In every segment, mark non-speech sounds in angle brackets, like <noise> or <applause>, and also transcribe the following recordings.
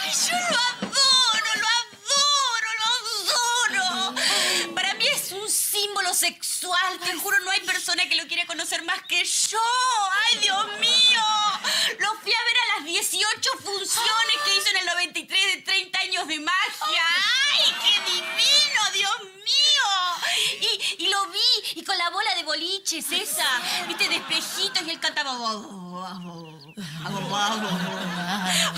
Ay, yo lo adoro, lo adoro, lo adoro. Para mí es un símbolo sexual. Te juro, no hay persona que lo quiera conocer más que yo. ¡Ay, Dios mío! Lo fui a ver a las 18 funciones que hizo en el 93 de 30 años de magia. ¡Ay, qué divino, Dios mío! Y, y lo vi, y con la bola de boliches esa, viste, de espejitos, y él cantaba...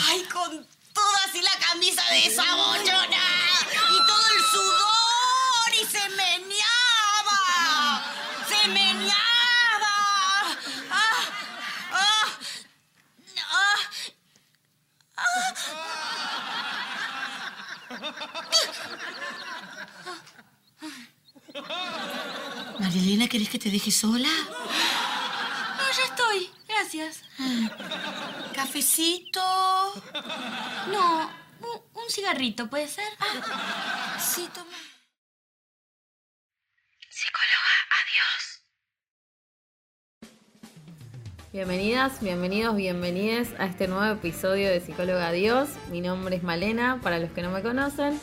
Ay, con toda así la camisa de esa. Y todo el sudor. Y se meneaba. Se meneaba. Ah, ah, ah, ah. Marilena, ¿querés que te deje sola? Gracias. ¿Cafecito? No, un, un cigarrito, ¿puede ser? Sí, toma. Psicóloga, adiós. Bienvenidas, bienvenidos, bienvenides a este nuevo episodio de Psicóloga Dios. Mi nombre es Malena, para los que no me conocen.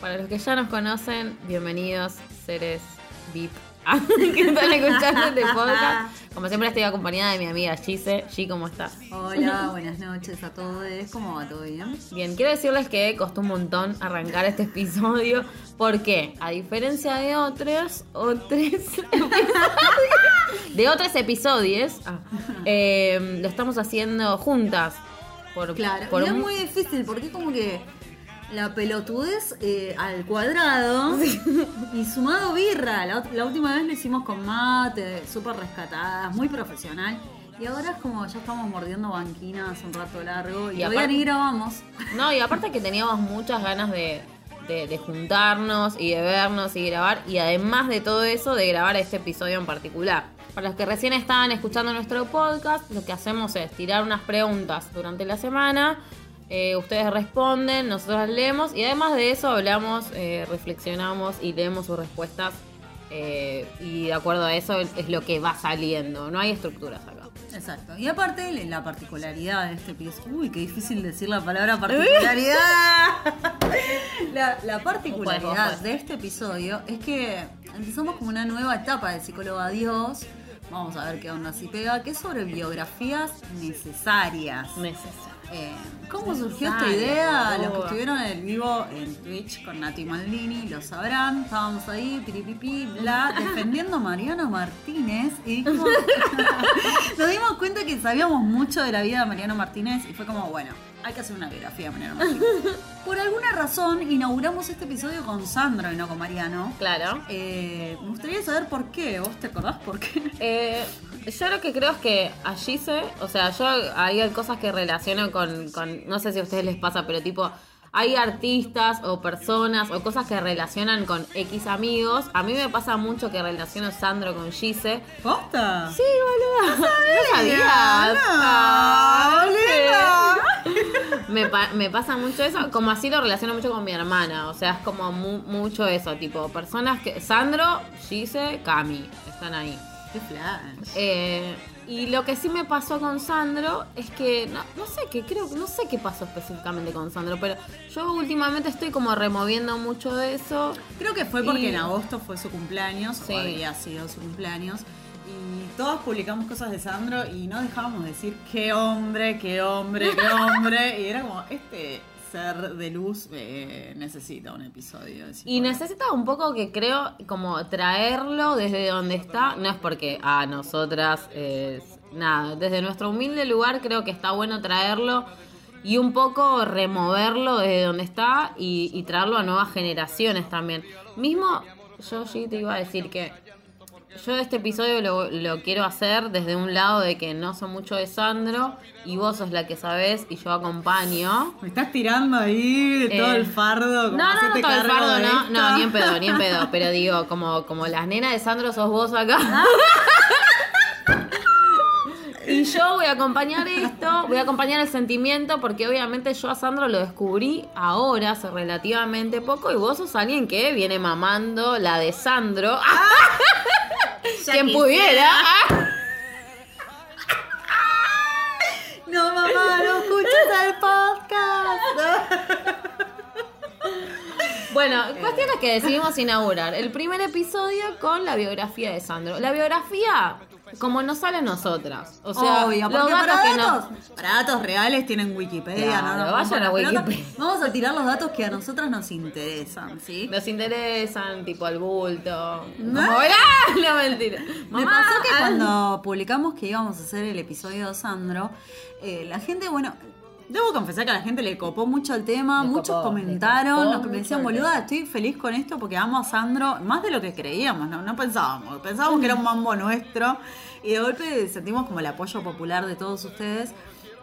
Para los que ya nos conocen, bienvenidos, seres VIP <laughs> que están escuchando este podcast. <laughs> Como siempre estoy acompañada de mi amiga Gise. G, ¿cómo estás? Hola, <laughs> buenas noches a todos. ¿Cómo va todo bien? Bien, quiero decirles que costó un montón arrancar este episodio. porque A diferencia de otros, otros de otros episodios, ah, eh, lo estamos haciendo juntas. Por, claro, por es muy difícil porque como que la pelotudez eh, al cuadrado y sumado birra. La, última vez lo hicimos con mate, súper rescatadas, muy profesional. Y ahora es como ya estamos mordiendo banquinas un rato largo y, y todavía ni grabamos. No, y aparte que teníamos muchas ganas de, de, juntarnos y de vernos y grabar. Y además de todo eso, de grabar este episodio en particular. Para los que recién estaban escuchando nuestro podcast, lo que hacemos es tirar unas preguntas durante la semana eh, ustedes responden, nosotros leemos y además de eso hablamos, eh, reflexionamos y leemos sus respuestas eh, y de acuerdo a eso es lo que va saliendo, no hay estructuras acá. Exacto. Y aparte la particularidad de este episodio, uy, qué difícil decir la palabra particularidad. <laughs> la, particularidad de este episodio es que empezamos como una nueva etapa de psicólogo Dios. Vamos a ver qué onda si pega, que es sobre biografías necesarias. Necesarias. Eh, ¿Cómo surgió esta idea? Los que estuvieron en el vivo en Twitch con Nati Maldini lo sabrán. Estábamos ahí, piripipi, bla, <laughs> defendiendo a Mariano Martínez. Y <laughs> nos dimos cuenta que sabíamos mucho de la vida de Mariano Martínez y fue como, bueno, hay que hacer una biografía Martínez. <laughs> Por alguna razón inauguramos este episodio con Sandro y no con Mariano. Claro. Eh, me gustaría saber por qué. ¿Vos te acordás por qué? Eh, yo lo que creo es que allí se, o sea, yo hay cosas que relaciono con, con, no sé si a ustedes les pasa, pero tipo, hay artistas o personas o cosas que relacionan con X amigos. A mí me pasa mucho que relaciono Sandro con Gise. ¿Posta? Sí, boludo. No sabías. me, me, pasa mucho eso, como así lo relaciono mucho con mi hermana, o sea, es como mucho eso, tipo, personas que... Sandro, Gise, Cami, están ahí. Qué flash. Eh, y lo que sí me pasó con Sandro es que no, no, sé qué creo no sé qué pasó específicamente con Sandro, pero yo últimamente estoy como removiendo mucho de eso. Creo que fue porque en agosto fue su cumpleaños, sí. había sido su cumpleaños. Y todos publicamos cosas de Sandro y no dejábamos de decir qué hombre, qué hombre, qué hombre. y era como, este ser de luz eh, necesita un episodio. y necesita un poco que creo como traerlo desde donde está, no es porque a nosotras, nada, desde nuestro humilde lugar creo que está bueno traerlo y un poco removerlo desde donde está y, y traerlo a nuevas generaciones también. Mismo, yo sí te iba a decir que yo este episodio lo, quiero hacer desde un lado de que no soy mucho de Sandro y vos sos la que sabés y yo acompaño. Me estás tirando ahí de todo el eh, fardo. no, no, no todo el fardo, no, no, ni en pedo, ni en pedo. <laughs> Pero digo, como, como las nenas de Sandro sos vos acá. Y yo voy a acompañar esto, voy a acompañar el sentimiento, porque obviamente yo a Sandro lo descubrí ahora, hace relativamente poco, y vos sos alguien que viene mamando la de Sandro. Ah. <laughs> Quien pudiera. <laughs> No, mamá, no escuches el podcast. Bueno, <laughs> cuestión es que decidimos inaugurar el primer episodio con la biografía de Sandro. La biografía, como nos sale a nosotras. O sea, Obvio, los porque datos para, que datos, nos. para datos reales tienen Wikipedia, Claro, no, no, vayan a. Wikipedia. Vamos a tirar los datos que a nosotras nos interesan, ¿sí? Nos interesan, tipo el bulto. ¿No? Como, ¡ah! <laughs> No, mentira. Me Mamá, pasó que cuando publicamos que íbamos a hacer el episodio de Sandro, eh, la gente, bueno, debo confesar que a la gente le copó mucho el tema, Le muchos copó, comentaron, nos me decían, boluda, estoy feliz con esto porque amo a Sandro, más de lo que creíamos, no, no pensábamos, pensábamos que era un mambo nuestro, y de golpe sentimos como el apoyo popular de todos ustedes.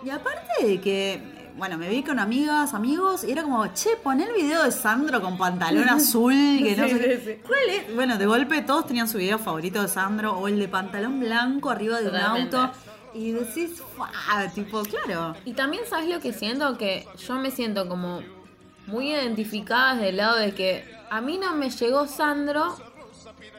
Y aparte de que bueno, me vi con amigas, amigos, y era como, che, pon el video de Sandro con pantalón <laughs> azul, que no Sí, sé qué. sí, sí. ¿Cuál es? Bueno, de golpe todos tenían su video favorito de Sandro, o el de pantalón blanco arriba de Totalmente. un auto. Y decís, ¡fua! Tipo, claro. Y también sabes lo que siento, que yo me siento como muy identificada desde el lado de que a mí no me llegó Sandro,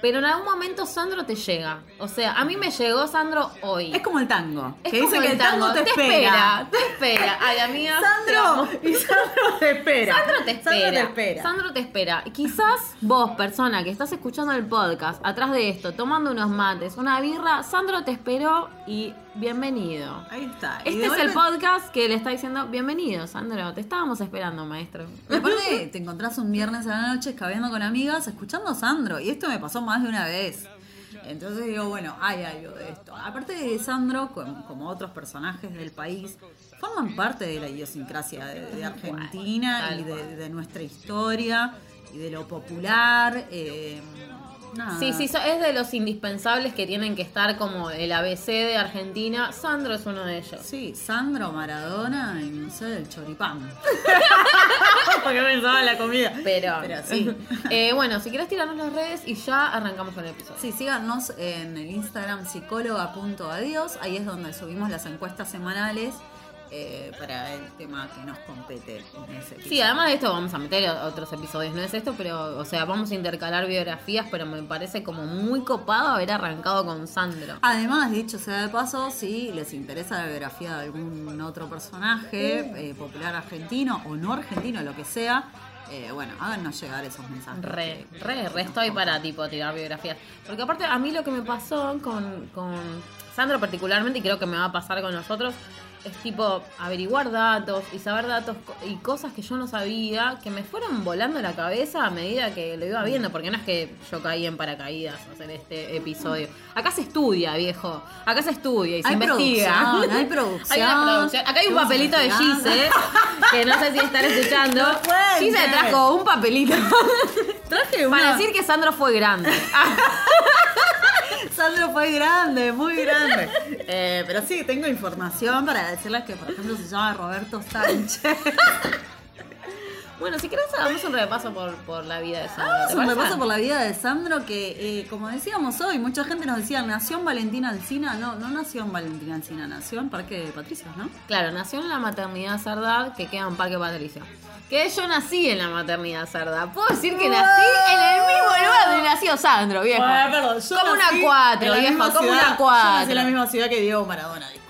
pero en algún momento Sandro te llega. O sea, a mí me llegó Sandro hoy. Es como el tango. Es que como dice que el tango, te, espera. Te espera. Ay, amiga. te Sandro, y Sandro te espera. Sandro te espera. Sandro te espera. Sandro te espera. Y Quizás vos, persona que estás escuchando el podcast, atrás de esto, tomando unos mates, una birra, Sandro te esperó y bienvenido. Ahí está. Este es el podcast que le está diciendo bienvenido, Sandro. Te estábamos esperando, maestro. Y aparte, te encontrás un viernes a la noche escabeando con amigas, escuchando a Sandro. Y esto me pasó más de una vez. Entonces digo, bueno, hay algo de esto. Aparte de Sandro, como, otros personajes del país, forman parte de la idiosincrasia de, de Argentina y de nuestra historia y de lo popular. eh, nada. Sí, sí, es de los indispensables que tienen que estar como el ABC de Argentina. Sandro es uno de ellos. Sí, Sandro Maradona y no sé, el choripán. <laughs> Porque pensaba en la comida. Pero, Pero sí. <laughs> Eh, bueno, si quieres tirarnos las redes y ya arrancamos con el episodio. Sí, síganos en el Instagram psicóloga.adiós. Ahí es donde subimos las encuestas semanales eh, para el tema que nos compete en ese Sí, además de esto vamos a meter otros episodios, no es esto, pero, o sea, vamos a intercalar biografías, pero me parece como muy copado haber arrancado con Sandro. Además, dicho sea de paso, si les interesa la biografía de algún otro personaje eh, popular argentino o no argentino, lo que sea, eh, bueno, háganos llegar esos mensajes. Re, que- re, que re estoy para tipo tirar biografías. Porque aparte a mí lo que me pasó con, con Sandro particularmente, y creo que me va a pasar con nosotros, es tipo averiguar datos y saber datos y cosas que yo no sabía, que me fueron volando la cabeza a medida que lo iba viendo, porque no es que yo caí en paracaídas hacer este episodio. Acá se estudia, viejo. Acá se estudia y se Hay investiga. producción, hay producción. <laughs> Hay una producción. Acá hay un papelito de. Gise, que no sé si están <laughs> escuchando. No. Gise trajo un papelito. Traje Para una- decir que Sandro fue grande. <laughs> Sandro fue grande, muy grande. <laughs> Eh, pero sí, tengo información para decirles que, por ejemplo, se llama Roberto Sánchez. <laughs> Bueno, si querés hagamos un repaso por, por la vida de Sandro. ¿te Hagamos un repaso por la vida de Sandro que, eh, como decíamos hoy, mucha gente nos decía, nació en Valentina Alcina. No, no nació en Valentina Alcina, nació en Parque de Patricios, ¿no? Claro, nació en la maternidad Sardá, que queda en Parque Patricio. Que yo nací en la maternidad Sardá. Puedo decir que nací en el mismo lugar donde nació Sandro, viejo. como una cuatro, viejo, como una Yo nací cuatro. en la misma ciudad que Diego Maradona, disculpa.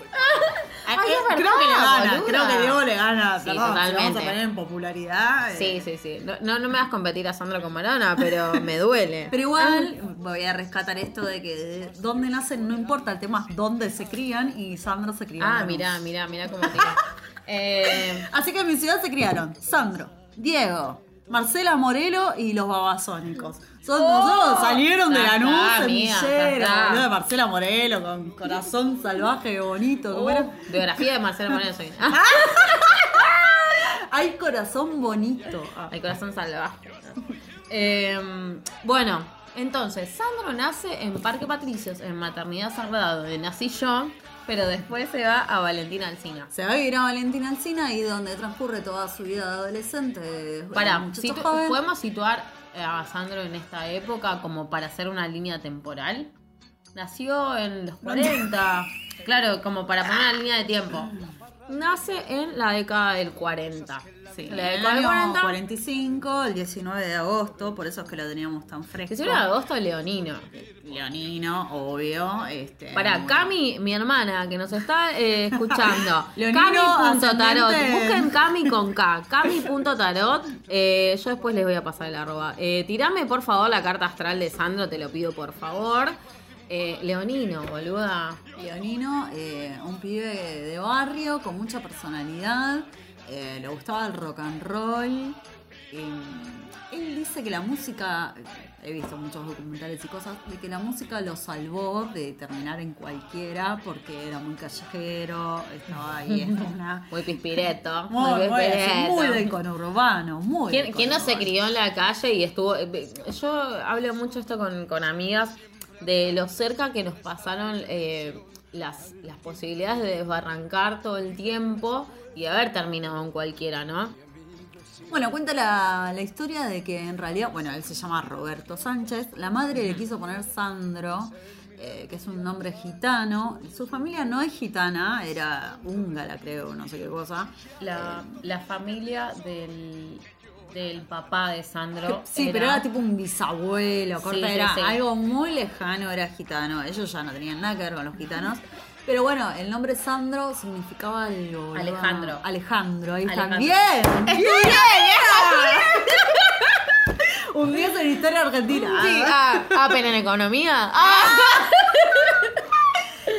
Ay, Eh, creo que le gana, boluda. creo que Diego le gana. Sí, perdón, si totalmente. vamos a poner en popularidad. eh. Sí, sí, sí. No, no, me vas a competir a Sandro con Maradona, pero me duele. Pero igual voy a rescatar esto de que de dónde nacen no importa, el tema es dónde se crían y Sandro se crió. en Ah, mirá, mirá, mirá cómo tira. <laughs> eh, Así que en mi ciudad se criaron Sandro, Diego, Marcela Morelo y los babasónicos. Son, nosotros salieron de Oh, la nube de Marcela Morelo con corazón <laughs> salvaje bonito. uh, biografía de Marcelo Moreno soy. <laughs> Ah, <laughs> Hay corazón bonito. Ah. el corazón salvaje. Eh, bueno, entonces, Sandro nace en Parque Patricios, en Maternidad Sagrada, donde nací yo, pero después se va a Valentina Alcina. Se va a vivir a Valentina Alcina y donde transcurre toda su vida de adolescente. Para, situ- joven. ¿podemos situar a Sandro en esta época como para hacer una línea temporal? Nació en los 40. Claro, como para poner una línea de tiempo. nace en la década del 40. Sí, la en el década del año 40. 45, el 19 de agosto, por eso es que lo teníamos tan fresco. 19 de agosto, Leonino. Leonino, obvio. Este, Para bueno. Cami, mi hermana, que nos está eh, escuchando. <laughs> Leonino, Cami.tarot. Busquen Cami con K. Cami.tarot. Eh, yo después les voy a pasar el arroba. Eh, tirame, por favor, la carta astral de Sandro, te lo pido, por favor. Eh, Leonino, boluda. Leonino, eh, un pibe de barrio con mucha personalidad. Eh, le gustaba el rock and roll. eh, él dice que la música, he visto muchos documentales y cosas, de que la música lo salvó de terminar en cualquiera porque era muy callejero, estaba ahí en una... <laughs> Muy pispireto. Muy, muy, pispireto. muy del conurbano, muy ¿Quién, del quién no se crió en la calle y estuvo... eh, Yo hablo mucho esto con, con amigas de lo cerca que nos pasaron eh, las, las posibilidades de desbarrancar todo el tiempo y haber terminado en cualquiera, ¿no? Bueno, cuenta la, la historia de que en realidad, bueno, él se llama Roberto Sánchez, la madre le quiso poner Sandro, eh, que es un nombre gitano, su familia no es gitana, era húngara creo, no sé qué cosa. La, la familia del, del papá de Sandro. Sí, pero era tipo un bisabuelo, corta, Sí, sí, era sí. algo muy lejano, era gitano, ellos ya no tenían nada que ver con los gitanos. Pero bueno, el nombre Sandro significaba algo. ¿verdad? Alejandro. Alejandro, ahí está. Alejandro. ¡Bien! ¡Bien! Un 10 en historia argentina. Sí, ah, ah, pero en economía. Ah.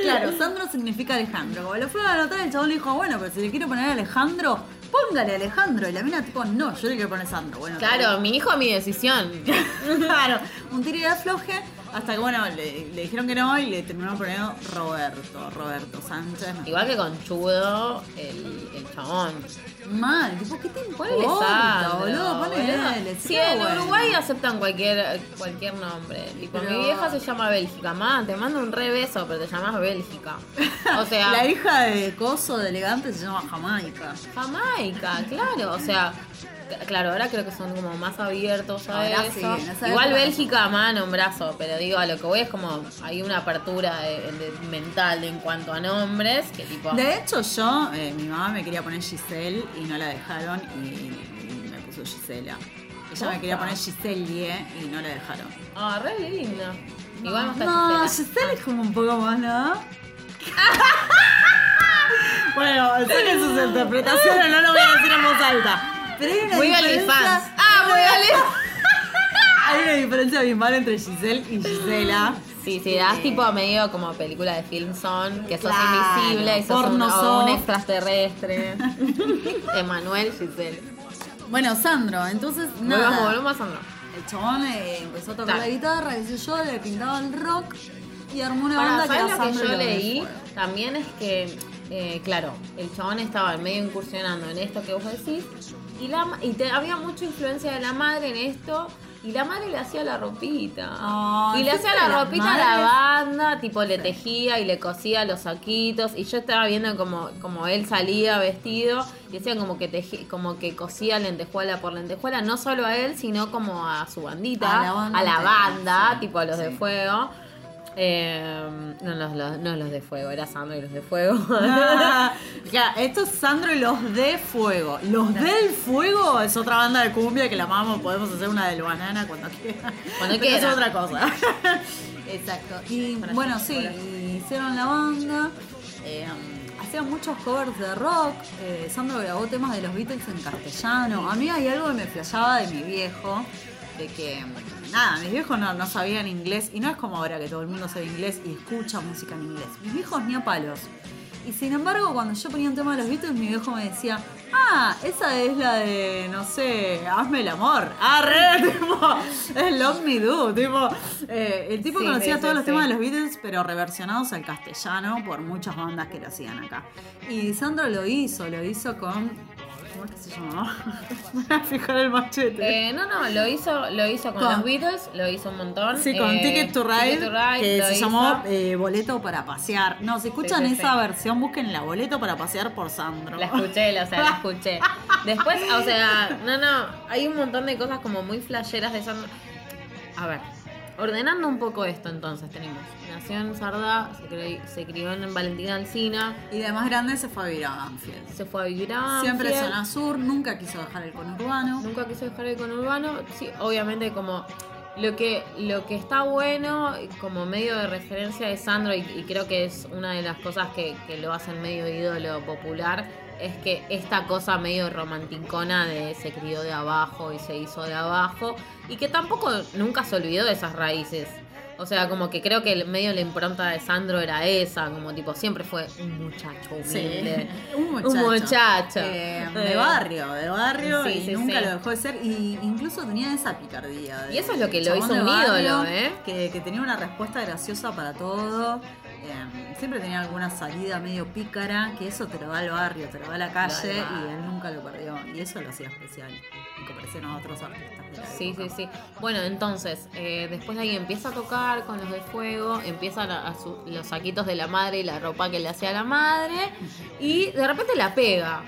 Claro, Sandro significa Alejandro. Como lo fue a anotar, el chabón le dijo, bueno, pero si le quiero poner Alejandro, póngale Alejandro. Y la mina tipo, no, yo le quiero poner Sandro. Bueno, Claro, mi hijo, mi decisión. <laughs> claro, un tiro y afloje. Hasta que, bueno, le, le dijeron que no y le terminaron poniendo Roberto, Roberto Sánchez. Igual que conchudo el, el chabón. Mal, tipo, ¿qué te importa, boludo? Si queda en bueno. Uruguay aceptan cualquier cualquier nombre. Tipo, Pero- mi vieja se llama Bélgica. Mamá, te mando un re beso, pero te llamas Bélgica. O sea, <laughs> La hija de Coso, de elegante, se llama Jamaica. Jamaica, claro. O sea, claro, ahora creo que son como más abiertos a Ahora eso. sí, Igual Bélgica, mano, un brazo. Pero digo, a lo que voy es como hay una apertura de- de- mental en cuanto a nombres que tipo. De hecho, yo, eh, mi mamá me quería poner Giselle y no la dejaron y, y me puso Gisela. Ella me quería poner Giselie y no la dejaron. Ah, re linda. Igual no está No, Gisela. Giselle es como un poco más, ¿no? <laughs> bueno, sé que sus interpretaciones no lo voy a decir en voz alta. Pero hay una Muy diferencia. Ah, muy. <laughs> Hay una diferencia abismal entre Giselle y Gisela. Sí, sí, das tipo medio como película de film son, que sos Claro, invisible y sos un, porno o soft. un extraterrestre. <laughs> Emanuel Giselle. Bueno, Sandro, entonces Volvamos, nada. volvamos a Sandro. El chabón eh, empezó a tocar la guitarra, qué sé yo, le pintaba el rock y armó una Para, banda que ¿sabes era lo que Sandro y yo los leí? También es que, eh, claro, el chabón estaba medio incursionando en esto que vos decís y, la, y te- había mucha influencia de la madre en esto y la madre le hacía la ropita. Y le hacía la ropita a la banda, tipo le tejía y le cosía los saquitos y yo estaba viendo como, como él salía vestido y decía como que tejí- como que cosía lentejuela por lentejuela, no solo a él, sino como a su bandita, A la banda a la entera, banda, sí, tipo a los de fuego. Eh, no, los, los- no los de fuego, era Sandro y los de fuego. Ah, <laughs> <laughs> ya, esto es Sandro y los de Fuego. Los del Fuego es otra banda de cumbia que la amamos. Podemos hacer una del banana cuando quieran. Cuando Pero quieran. Es otra cosa. <laughs> Exacto. Y bueno, sí, hicieron la banda. eh, hacían muchos covers de rock. eh, Sandro grabó temas de los Beatles en castellano. A mí hay algo que me flashaba de mi viejo. De que, nada, mis viejos no, no sabían inglés. Y no es como ahora que todo el mundo sabe inglés y escucha música en inglés. Mis viejos ni a palos. Y sin embargo, cuando yo ponía un tema de los Beatles, mi viejo me decía, ah, esa es la de, no sé, hazme el amor. Ah, re, <laughs> tipo, es Love Me Do, tipo. eh, el tipo Sí, conocía sí, todos sí, los temas de los Beatles, pero reversionados al castellano por muchas bandas que lo hacían acá. Y Sandro lo hizo, lo hizo con. ¿Cómo es que se llamaba? <laughs> Voy a fijar el machete. Eh, no, no, lo hizo, lo hizo con, Con- los Beatles, lo hizo un montón. Sí, con Eh, Ticket to Ride, Ticket to Ride, que lo se hizo. llamó eh, Boleto para Pasear. No, si escuchan Sí, sí, esa versión, busquen la Boleto para Pasear por Sandro. La escuché, o sea, la escuché. <laughs> Después, o sea, no, no, hay un montón de cosas como muy flasheras de Sandro. A ver, ordenando un poco esto entonces tenemos. Nació en Sardá, se, se crió en Valentina Alcina, Y de más grande se fue a vivir a Banfield. se fue a vivir a Siempre zona sur, nunca quiso dejar el conurbano. Nunca quiso dejar el conurbano. Sí, obviamente como lo que, lo que está bueno como medio de referencia de Sandro, y, y creo que es una de las cosas que, que lo hacen medio ídolo popular, es que esta cosa medio romanticona de se crió de abajo y se hizo de abajo, y que tampoco nunca se olvidó de esas raíces. O sea, como que creo que el medio la impronta de Sandro era esa, como tipo, siempre fue un muchacho humilde. <laughs> un muchacho. Un muchacho. Eh, Eh. de barrio, de barrio, Sí, y sí, nunca lo dejó de ser. Y incluso tenía esa picardía. de- Y eso es lo que lo hizo un barrio, ídolo, ¿eh? Que, que tenía una respuesta graciosa para todo. Eh, siempre tenía alguna salida medio pícara, que eso te lo da al barrio, te lo da a la calle, y él nunca lo perdió. Y eso lo hacía especial, en comparación a otros artistas de la Sí, sí, época. sí. Bueno, entonces, eh, después de ahí empieza a tocar con los de fuego, empiezan a, a su- los saquitos de la madre y la ropa que le hacía la madre, y de repente la pega.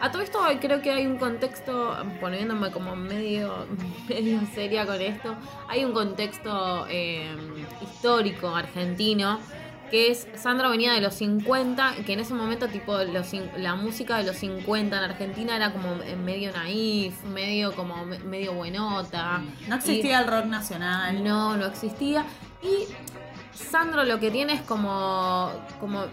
A todo esto creo que hay un contexto, poniéndome como medio, <laughs> medio seria con esto, hay un contexto eh, histórico argentino que es Sandro venía de los 50, que en ese momento tipo los, la música de los 50 en Argentina era como medio naif, medio como me- medio buenota. No Y- existía el rock nacional. no, no existía. Y Sandro lo que tiene es como. como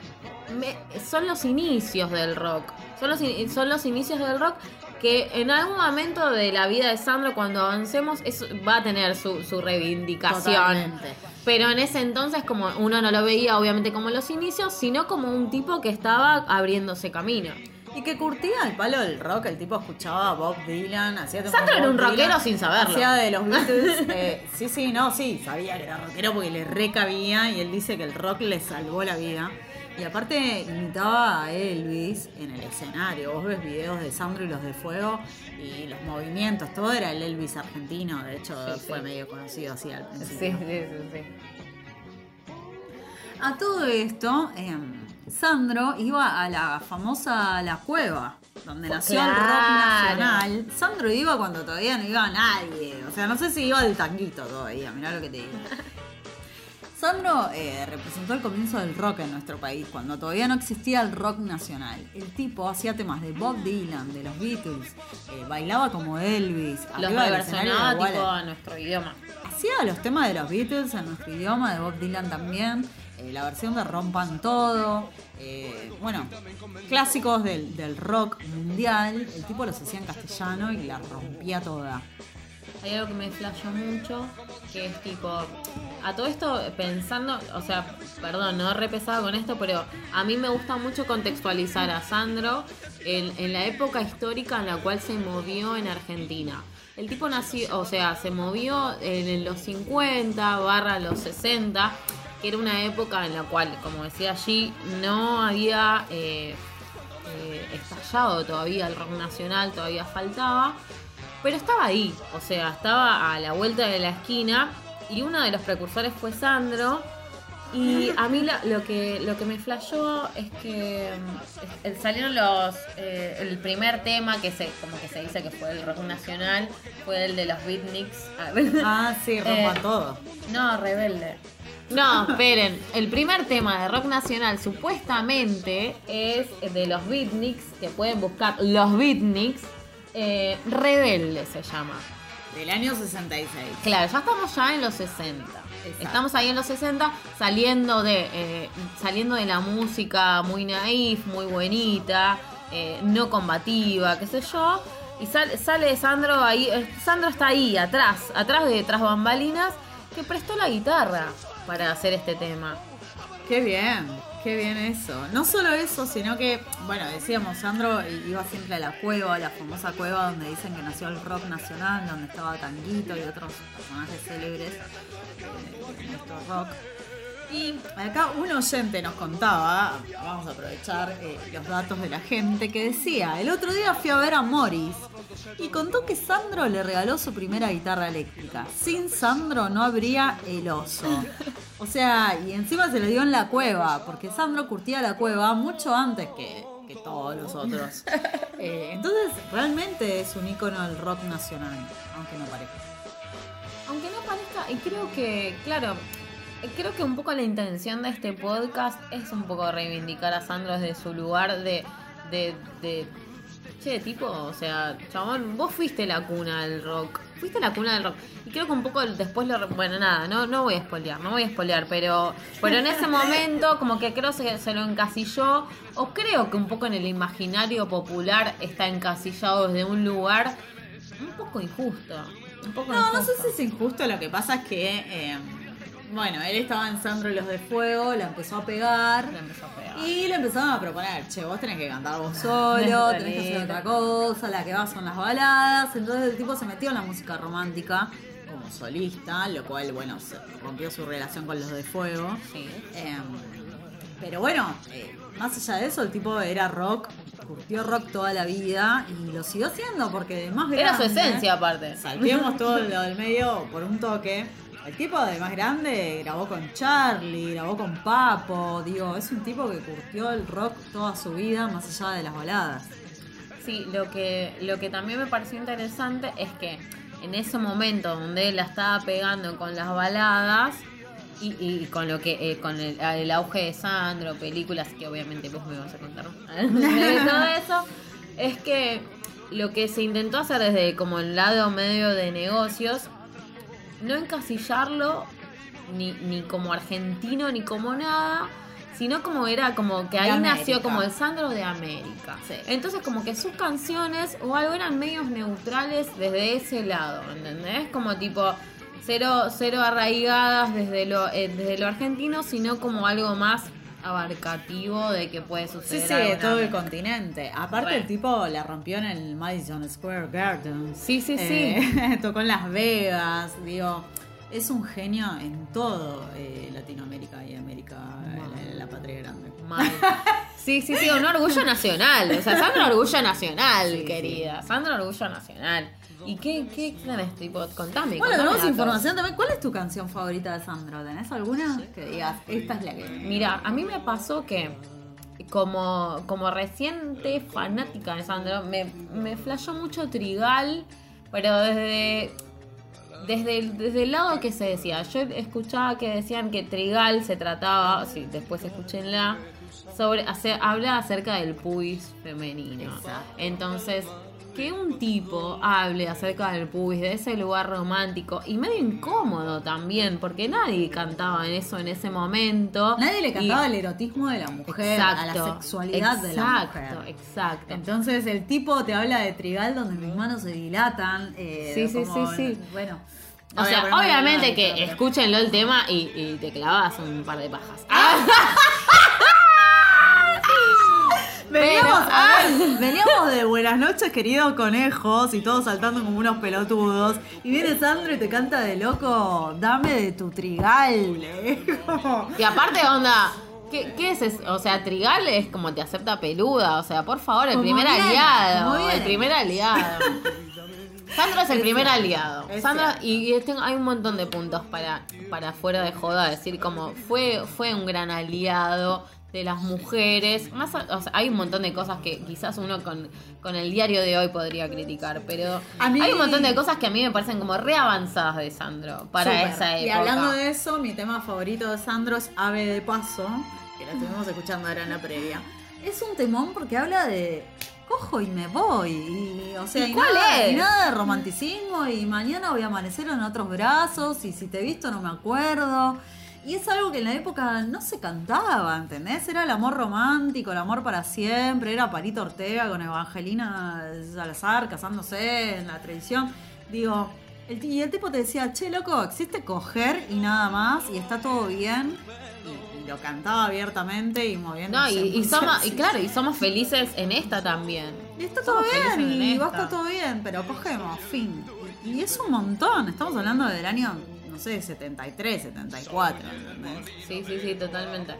me- son los inicios del rock. Son los, in- son los inicios del rock que en algún momento de la vida de Sandro, cuando avancemos, eso va a tener su, su reivindicación. Totalmente. Pero en ese entonces, como uno no lo veía obviamente como los inicios, sino como un tipo que estaba abriéndose camino. Y que curtía el palo del rock, el tipo escuchaba a Bob Dylan, hacía Sandro de era un rockero Dylan, sin saberlo. Hacía de los <laughs> Beatles. eh, sí, sí, no, sí, sabía que era rockero porque le recabía y él dice que el rock le salvó la vida. Y aparte imitaba a Elvis en el escenario. Vos ves videos de Sandro y los de Fuego y los movimientos, todo era el Elvis argentino. De hecho, Sí, fue sí. medio conocido así al Sí, principio. sí, sí, sí. A todo esto, em, Sandro iba a la famosa La Cueva, donde nació el rock nacional. Sandro iba cuando todavía no iba nadie. O sea, no sé si iba al tanguito todavía, mirá lo que te digo. Sandro eh, representó el comienzo del rock en nuestro país, cuando todavía no existía el rock nacional. El tipo hacía temas de Bob Dylan, de los Beatles, eh, bailaba como Elvis, Los reversionaba tipo a nuestro idioma. Hacía los temas de los Beatles en nuestro idioma, de Bob Dylan también, eh, la versión de Rompan Todo, bueno, clásicos del, del rock mundial, el tipo los hacía en castellano y la rompía toda. Hay algo que me flashó mucho, que es tipo, a todo esto pensando, o sea, perdón, no repesado con esto, pero a mí me gusta mucho contextualizar a Sandro en, en la época histórica en la cual se movió en Argentina. El tipo nació, o sea, se movió en los 50 barra los 60, que era una época en la cual, como decía allí, no había eh, eh, estallado todavía el rock nacional, todavía faltaba. Pero estaba ahí, o sea, estaba a la vuelta de la esquina y uno de los precursores fue Sandro. Y a mí lo, que, lo que me flashó es que mm, es- salieron los. eh, el primer tema que se como que se dice que fue el rock nacional fue el de los beatniks. <laughs> Ah, sí, rompan Eh, todo. No, rebelde. No, esperen. El primer tema de rock nacional supuestamente es de los beatniks, que pueden buscar los beatniks. Eh, rebelde se llama. Del año 66. Claro, ya estamos ya en los 60. Estamos ahí en los 60 saliendo de eh, saliendo de la música muy naif, muy buenita, eh, no combativa, qué sé yo. Y sal- sale Sandro ahí, Sandro está ahí atrás, atrás de tras bambalinas, que prestó la guitarra para hacer este tema. Qué bien, qué bien eso. No solo eso, sino que, bueno, decíamos, Sandro iba siempre a la cueva, la famosa cueva donde dicen que nació el rock nacional, donde estaba Tanguito y otros personajes célebres eh, de nuestro rock. Y acá un oyente nos contaba, vamos a aprovechar eh, los datos de la gente, que decía, el otro día fui a ver a Morris y contó que Sandro le regaló su primera guitarra eléctrica. Sin Sandro no habría el oso. O sea, y encima se le dio en la cueva, porque Sandro curtía la cueva mucho antes que, que todos los otros. Eh, entonces, realmente es un ícono del rock nacional, aunque no parezca. Aunque no parezca, y creo que, claro, creo que un poco la intención de este podcast es un poco reivindicar a Sandro desde su lugar de, de, de che, tipo, o sea, chabón, vos fuiste la cuna del rock, fuiste la cuna del rock. Y creo que un poco después lo, bueno, nada, no, no voy a spoilear, no voy a spoilear, pero, pero en ese momento como que creo que se lo encasilló, o creo que un poco en el imaginario popular está encasillado desde un lugar un poco injusto. Un poco No, no sé si es injusto, lo que pasa es que, eh, bueno, él estaba en Sandro y los de Fuego, la empezó a pegar. Le empezó a pegar. Y le empezaron a proponer, che, vos tenés que cantar vos <laughs> solo, tenés que hacer otra cosa, la que va son las baladas. Entonces el tipo se metió en la música romántica como solista, lo cual, bueno, se rompió su relación con los de Fuego. Sí. Eh, pero bueno, eh, más allá de eso, el tipo era rock, curtió rock toda la vida y lo siguió haciendo porque más Era su esencia aparte. Salteamos todo lo del medio por un toque. El tipo de más grande grabó con Charlie, grabó con Papo, digo, es un tipo que curtió el rock toda su vida más allá de las baladas. Sí, lo que, lo que también me pareció interesante es que en ese momento donde él la estaba pegando con las baladas y, y con lo que eh, con el, el auge de Sandro, películas que obviamente vos me vas a contar todo <laughs> eso, es que lo que se intentó hacer desde como el lado medio de negocios, no encasillarlo ni, ni como argentino ni como nada, sino como era como que De ahí América. nació como el Sandro de América. Sí. Entonces como que sus canciones o algo eran medios neutrales desde ese lado, ¿entendés? Como tipo cero, cero arraigadas desde lo, eh, desde lo argentino, sino como algo más abarcativo de que puede Sí, suceder. sí, algo de todo el continente. Aparte Bueno. el tipo la rompió en el Madison Square Garden. Sí, sí, sí. Eh, <laughs> tocó en Las Vegas, digo, es un genio en todo eh, Latinoamérica y América, la, la patria grande. Mal. <laughs> Sí, sí, sí, un orgullo nacional. O sea, Sandra Orgullo Nacional, querida. Sandra Orgullo Nacional. ¿Y qué, qué tenés? Tipo, contame. Bueno, tenemos información también. ¿Cuál es tu canción favorita de Sandro? ¿Tenés alguna? Que digas, esta es la que... Mira, a mí me pasó que como, como reciente fanática de Sandro, me, me flashó mucho Trigal, pero desde, desde, el, desde el lado que se decía. Yo escuchaba que decían que Trigal se trataba, sí, después escúchenla, sobre hacer, habla acerca del pubis femenino. Entonces, que un tipo hable acerca del pubis, de ese lugar romántico y medio incómodo también, porque nadie cantaba en eso en ese momento. Nadie le Y- cantaba el erotismo de la mujer, a la sexualidad de la mujer. Exacto, exacto. Entonces el tipo te habla de trigal donde mis manos se dilatan. eh, Sí, sí, como, sí, sí. Bueno. O sea, obviamente que escúchenlo el tema y, y te clavas un par de pajas. <laughs> Veníamos, Pero- a ver, veníamos de buenas noches, queridos conejos, y todos saltando como unos pelotudos. Y viene Sandro y te canta de loco, dame de tu trigal. eh. <laughs> Como- Y aparte, onda, ¿qué, qué es eso? O sea, Trigal es como te acepta peluda. O sea, por favor, el primer bien, aliado. El primer aliado. Sandro es el primer aliado. cierto. y, y tengo- hay un montón de puntos para, para fuera de joda, decir como fue, fue un gran aliado de las mujeres. Más, o sea, hay un montón de cosas que quizás uno con, con el diario de hoy podría criticar, pero mí- hay un montón de cosas que a mí me parecen como re avanzadas de Sandro para esa época. Y hablando de eso, mi tema favorito de Sandro es Ave de Paso, que la estuvimos escuchando ahora en la previa. Es un temón porque habla de cojo y me voy. Y, o sea, ¿Y y cuál nada, es? y nada de romanticismo y mañana voy a amanecer en otros brazos y si te he visto no me acuerdo. Y es algo que en la época no se cantaba, ¿entendés? Era el amor romántico, el amor para siempre, era Parito Ortega con Evangelina Salazar casándose en la televisión. Digo, el, y el tipo te decía, che, loco, existe coger y nada más, y está todo bien. Y, y lo cantaba abiertamente y moviendo. No, y, y somos, y claro, y somos felices en esta también. Y está todo somos bien, en y va a estar todo bien, pero cogemos, fin. Y, y es un montón, estamos hablando del año, no sé, 73, 74, ¿entendés? Sí, sí, sí, totalmente.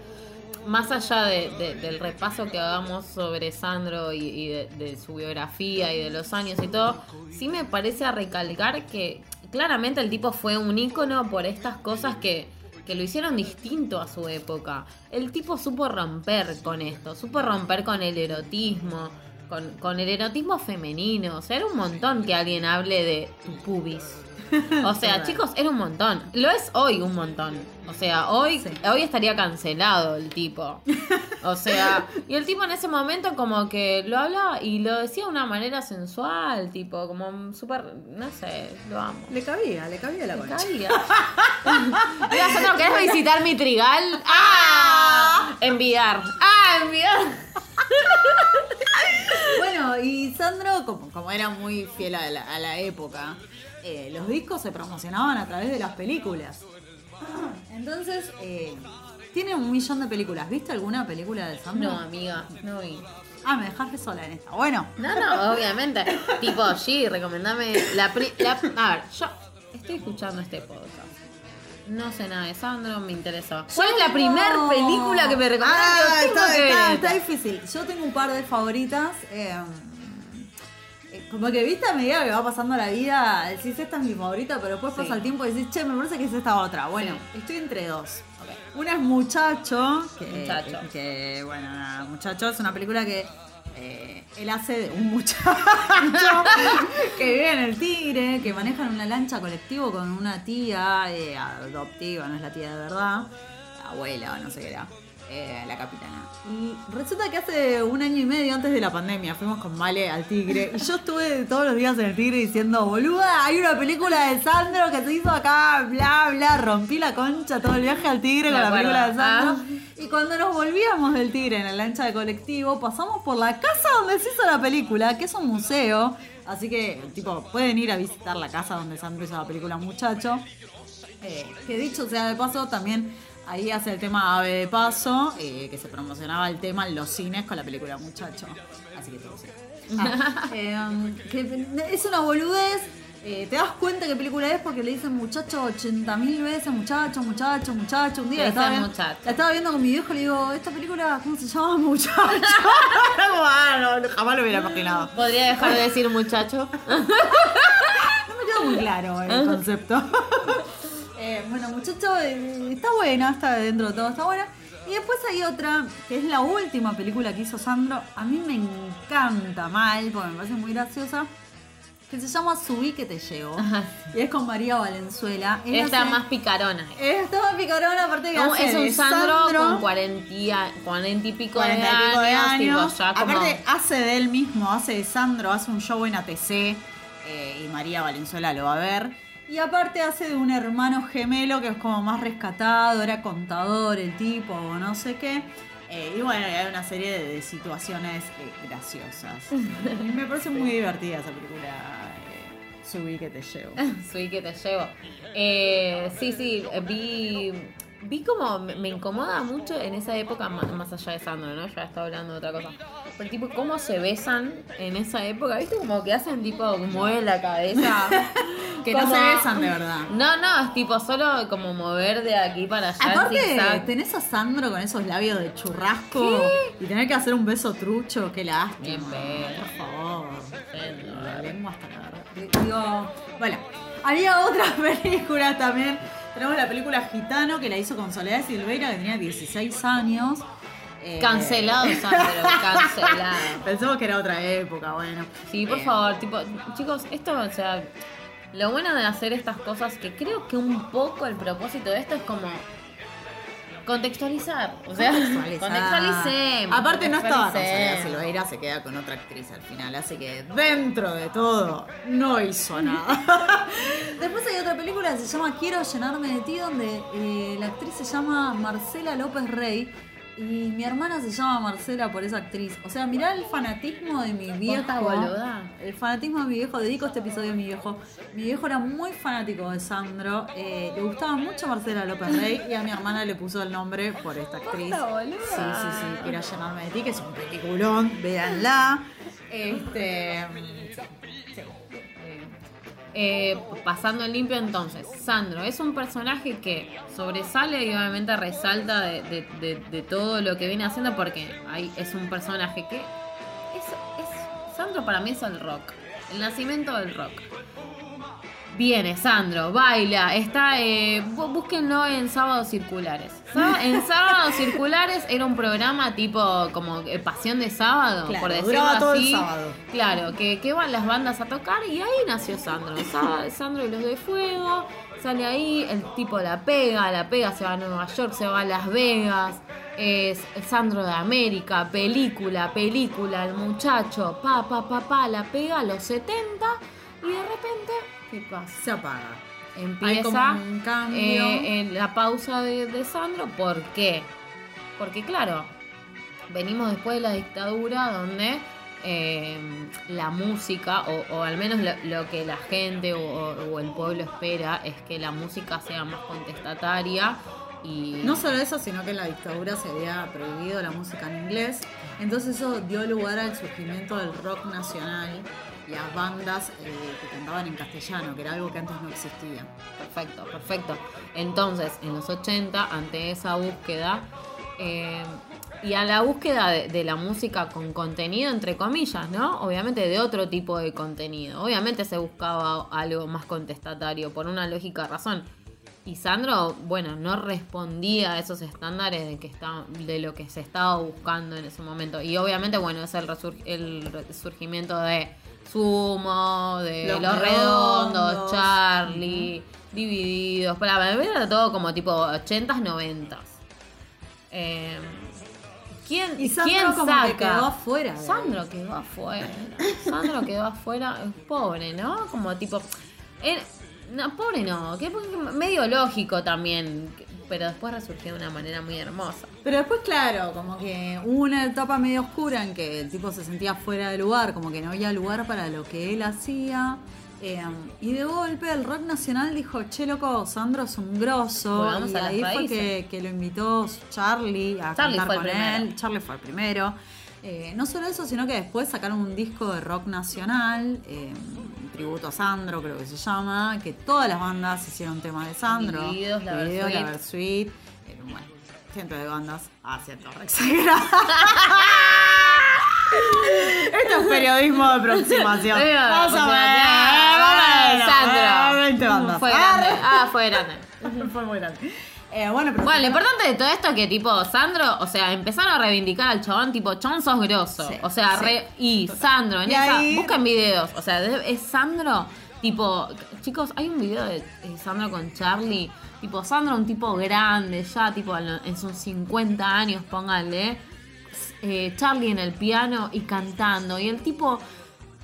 Más allá de- de- del repaso que hagamos sobre Sandro y, y de, de su biografía y de los años y todo, sí me parece a recalcar que claramente el tipo fue un ícono por estas cosas que, que lo hicieron distinto a su época. El tipo supo romper con esto, supo romper con el erotismo, con, con el erotismo femenino. O sea, era un montón que alguien hable de tu pubis. <laughs> O sea, chicos, era un montón. Lo es hoy un montón. O sea, hoy, Sí. hoy estaría cancelado el tipo. O sea, y el tipo en ese momento como que lo hablaba y lo decía de una manera sensual, tipo, como súper, no sé, lo amo. Le cabía, le cabía la concha. cabía. <laughs> Mira, Sandro, ¿querés visitar mi trigal? ¡Ah! Enviar. ¡Ah, enviar! <laughs> Bueno, y Sandro, como, como era muy fiel a la, a la época, eh, los discos se promocionaban a través de las películas. <clears throat> Entonces, eh, tiene un millón de películas. ¿Viste alguna película de Sandro? No, amiga, no vi. Ah, me dejaste sola en esta. Bueno, No, no, obviamente. <laughs> tipo, G, recomendame la, pri- la- A ver, yo estoy escuchando este podcast. No sé nada de Sandro, me interesó. ¿Cuál es la Yo primer tengo- película que me recomendaste? Ah, está, está- está difícil. Yo tengo un par de favoritas. eh, como que viste a medida que va pasando la vida, decís esta es mi favorita, pero después Sí. pasa el tiempo y decís, che, me parece que es esta otra. Bueno, Sí. estoy entre dos. Una es Muchacho, que, Muchacho. que, bueno, nada, Muchacho es una película que eh, él hace de un muchacho <laughs> que vive en el Tigre, que maneja en una lancha colectivo con una tía eh, adoptiva, no es la tía de verdad, la abuela o no sé qué era, eh, la capitana. Y resulta que hace un año y medio antes de la pandemia fuimos con Male al Tigre y yo estuve todos los días en el Tigre diciendo, boluda, hay una película de Sandro que se hizo acá, bla, bla, rompí la concha todo el viaje al Tigre con la película de Sandro. Ah. Y cuando nos volvíamos del Tigre en la lancha de colectivo, pasamos por la casa donde se hizo la película, que es un museo. Así que, tipo, pueden ir a visitar la casa donde Sandro hizo la película Muchacho. Eh, que dicho sea de paso, también ahí hace el tema Ave de Paso, eh, que se promocionaba el tema en los cines con la película Muchacho. Así que todo sí. Ah, <laughs> eh, que es una boludez. eh, te das cuenta qué película es porque le dicen muchacho 80 mil veces, muchacho, muchacho, muchacho. Un día la estaba, viendo, muchacho. la estaba viendo con mi viejo y le digo, ¿esta película cómo se llama? Muchacho. <laughs> Ah, no, jamás lo hubiera imaginado. ¿Podría dejar de decir muchacho? <laughs> No me quedó muy claro el concepto. Eh, bueno, muchacho, eh, está buena, está dentro de todo, está buena. Y después hay otra, que es la última película que hizo Sandro. A mí me encanta mal, porque me parece muy graciosa. Que se llama Subí que te llevo. Y es con María Valenzuela. Él Esta hace- más picarona. Esta más picarona, aparte que No, hace es un Sandro, con 40, y a- 40 y pico, 40 de, pico de años, tipo, como... Aparte, hace de él mismo, hace de Sandro, hace un show en ATC eh, y María Valenzuela lo va a ver. Y aparte hace de un hermano gemelo que es como más rescatado, era contador el tipo o no sé qué. Eh, y bueno, hay una serie de, de situaciones eh, graciosas. <laughs> y me parece muy divertida esa película. eh, Subí que te llevo. <laughs> Sí, que te llevo. Eh, sí, sí, vi, vi como me, me incomoda mucho en esa época, ma- más allá de Sandro, ¿no? Ya estaba hablando de otra cosa. Pero tipo, cómo se besan en esa época, ¿viste? Como que hacen tipo, mueven la cabeza. <laughs> Que no se besan de verdad. No, no, es tipo solo como mover de aquí para allá. Aparte, tenés a Sandro con esos labios de churrasco y tener que hacer un beso trucho, qué lástima. Bien pedo. Por favor. La lengua hasta la garganta. Digo, bueno, había otras <laughs> películas también. Tenemos la película Gitano que la hizo con Soledad Silveira, que tenía 16 años. Eh, Cancelado, <laughs> Sandro, cancelado. Pensamos que era otra época, bueno. Sí, por Eh, favor, tipo, chicos, esto, o sea, lo bueno de hacer estas cosas, que creo que un poco el propósito de esto es como contextualizar. O sea, contextualicemos. Aparte no estaba contextualicemos. Silveira, se queda con otra actriz al final, así que dentro de todo no hizo nada. <laughs> Después hay otra película que se llama Quiero llenarme de ti, donde eh, la actriz se llama Marcela López Rey. Y mi hermana se llama Marcela por esa actriz. O sea, mirá el fanatismo de mi viejo. El fanatismo de mi viejo. Dedico este episodio a mi viejo. Mi viejo era muy fanático de Sandro. eh, le gustaba mucho Marcela López Rey. Y a mi hermana le puso el nombre por esta actriz. Sí, sí, sí. Quiero llenarme de ti, que es un peliculón. Véanla. Este. Eh, pasando en limpio entonces, Sandro es un personaje que sobresale y obviamente resalta de, todo lo que viene haciendo porque hay, es un personaje que es, es- Sandro para mí es el rock, el nacimiento del rock. Viene Sandro, baila, está, eh, bú- búsquenlo en Sábados Circulares. Sá- En <laughs> Sábados Circulares era un programa tipo como eh, Pasión de Sábado, Claro, por decirlo duraba todo el así. sábado. Claro, que, que van las bandas a tocar y ahí nació Sandro. Sa- Sandro y los de Fuego, sale ahí, el tipo la pega, la pega, se va a Nueva York, se va a Las Vegas. Es Sandro de América, película, película, el muchacho, pa, pa, pa, pa, la pega a los 70 y de repente, ¿qué pasa? Se apaga. Empieza un cambio. eh, en la pausa de, de Sandro. ¿Por qué? Porque claro, venimos después de la dictadura donde eh, la música, o, o al menos lo, lo que la gente o- o el pueblo espera, es que la música sea más contestataria y... No solo eso, sino que en la dictadura se había prohibido la música en inglés. Entonces eso dio lugar al surgimiento del rock nacional a bandas eh, que cantaban en castellano, que era algo que antes no existía. Perfecto, perfecto. Entonces, en los 80, ante esa búsqueda, eh, y a la búsqueda de, de la música con contenido, entre comillas, ¿no? Obviamente de otro tipo de contenido. Obviamente se buscaba algo más contestatario, por una lógica razón. Y Sandro, bueno, no respondía a esos estándares de, que está, de lo que se estaba buscando en ese momento. Y obviamente, bueno, es el, resur- el resurgimiento de Sumo, de Los Los, Redondos, Redondos. Charlie, Divididos. Para mí era todo como tipo 80s, 90s. Eh, ¿Quién, Y Sandro ¿quién como saca? que quedó afuera. Sandro quedó afuera. Sandro quedó afuera. Pobre, ¿no? Como tipo. era- no, pobre no. Que medio lógico también. Pero después resurgió de una manera muy hermosa. Pero después, claro, como que hubo una etapa medio oscura en que el tipo se sentía fuera de lugar, como que no había lugar para lo que él hacía. eh, y de golpe el rock nacional dijo, che loco, Sandro es un grosso. Volvamos y a ahí fue que, que lo invitó Charlie a Charlie cantar con él. Charlie fue el primero. Eh, no solo eso, sino que después sacaron un disco de rock nacional, eh, tributo a Sandro creo que se llama, que todas las bandas hicieron temas de Sandro. Divididos, La Divididos. La Versuit. Eh, bueno, cientos de bandas. Ah, re exagerado. <laughs> Esto es periodismo de aproximación. Menos. eh, Bueno, Sandro. eh, 20 bandas. Fue Ah, grande. Ah, fue grande. <laughs> Fue muy grande. Eh, bueno, pero Bueno, lo importante de todo esto es que, tipo, Sandro, o sea, empezaron a reivindicar al chabón, tipo, chabón sos grosso. Sí, o sea, sí. re- y Sandro, en Y esa, ahí- busquen videos. O sea, es Sandro, tipo, chicos, hay un video de Sandro con Charlie. Tipo, Sandro, un tipo grande, ya, tipo, en sus 50 años, póngale. eh, Charlie en el piano y cantando. Y el tipo.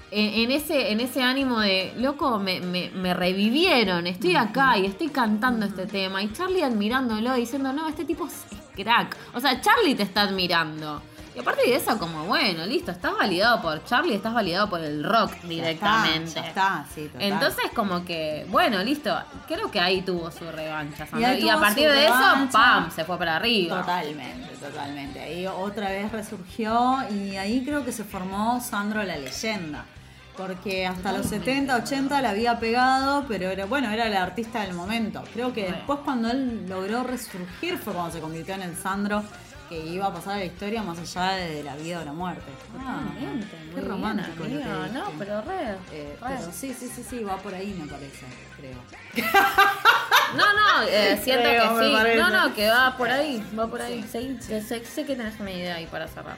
En, en ese, en ese ánimo de, loco, me, me, me revivieron, estoy acá y estoy cantando este tema. Y Charlie admirándolo, diciendo, no, este tipo es crack. O sea, Charlie te está admirando. Y aparte de eso, como, bueno, listo, estás validado por Charlie, estás validado por el rock directamente. Ya está, sí, total. Entonces, como que, bueno, listo, creo que ahí tuvo su revancha. Y Y, a partir de eso. ¡pam! Se fue para arriba. Totalmente, totalmente. Ahí otra vez resurgió y ahí creo que se formó Sandro la leyenda. Porque hasta los 70, 80 la había pegado, pero era, bueno, era el artista del momento. Creo que después cuando él logró resurgir fue cuando se convirtió en el Sandro que iba a pasar a la historia más allá de la vida o la muerte. Ah, bien, qué muy bien, romántico lo que amiga. dijiste. No, pero re, Eh, re. pero sí, sí, sí, sí, va por ahí me parece, creo. No, no, eh, <laughs> siento Creo, que sí. No, no, que va por ahí, va por ahí. Sé, sé- sé- sé que tenés una idea ahí para cerrar.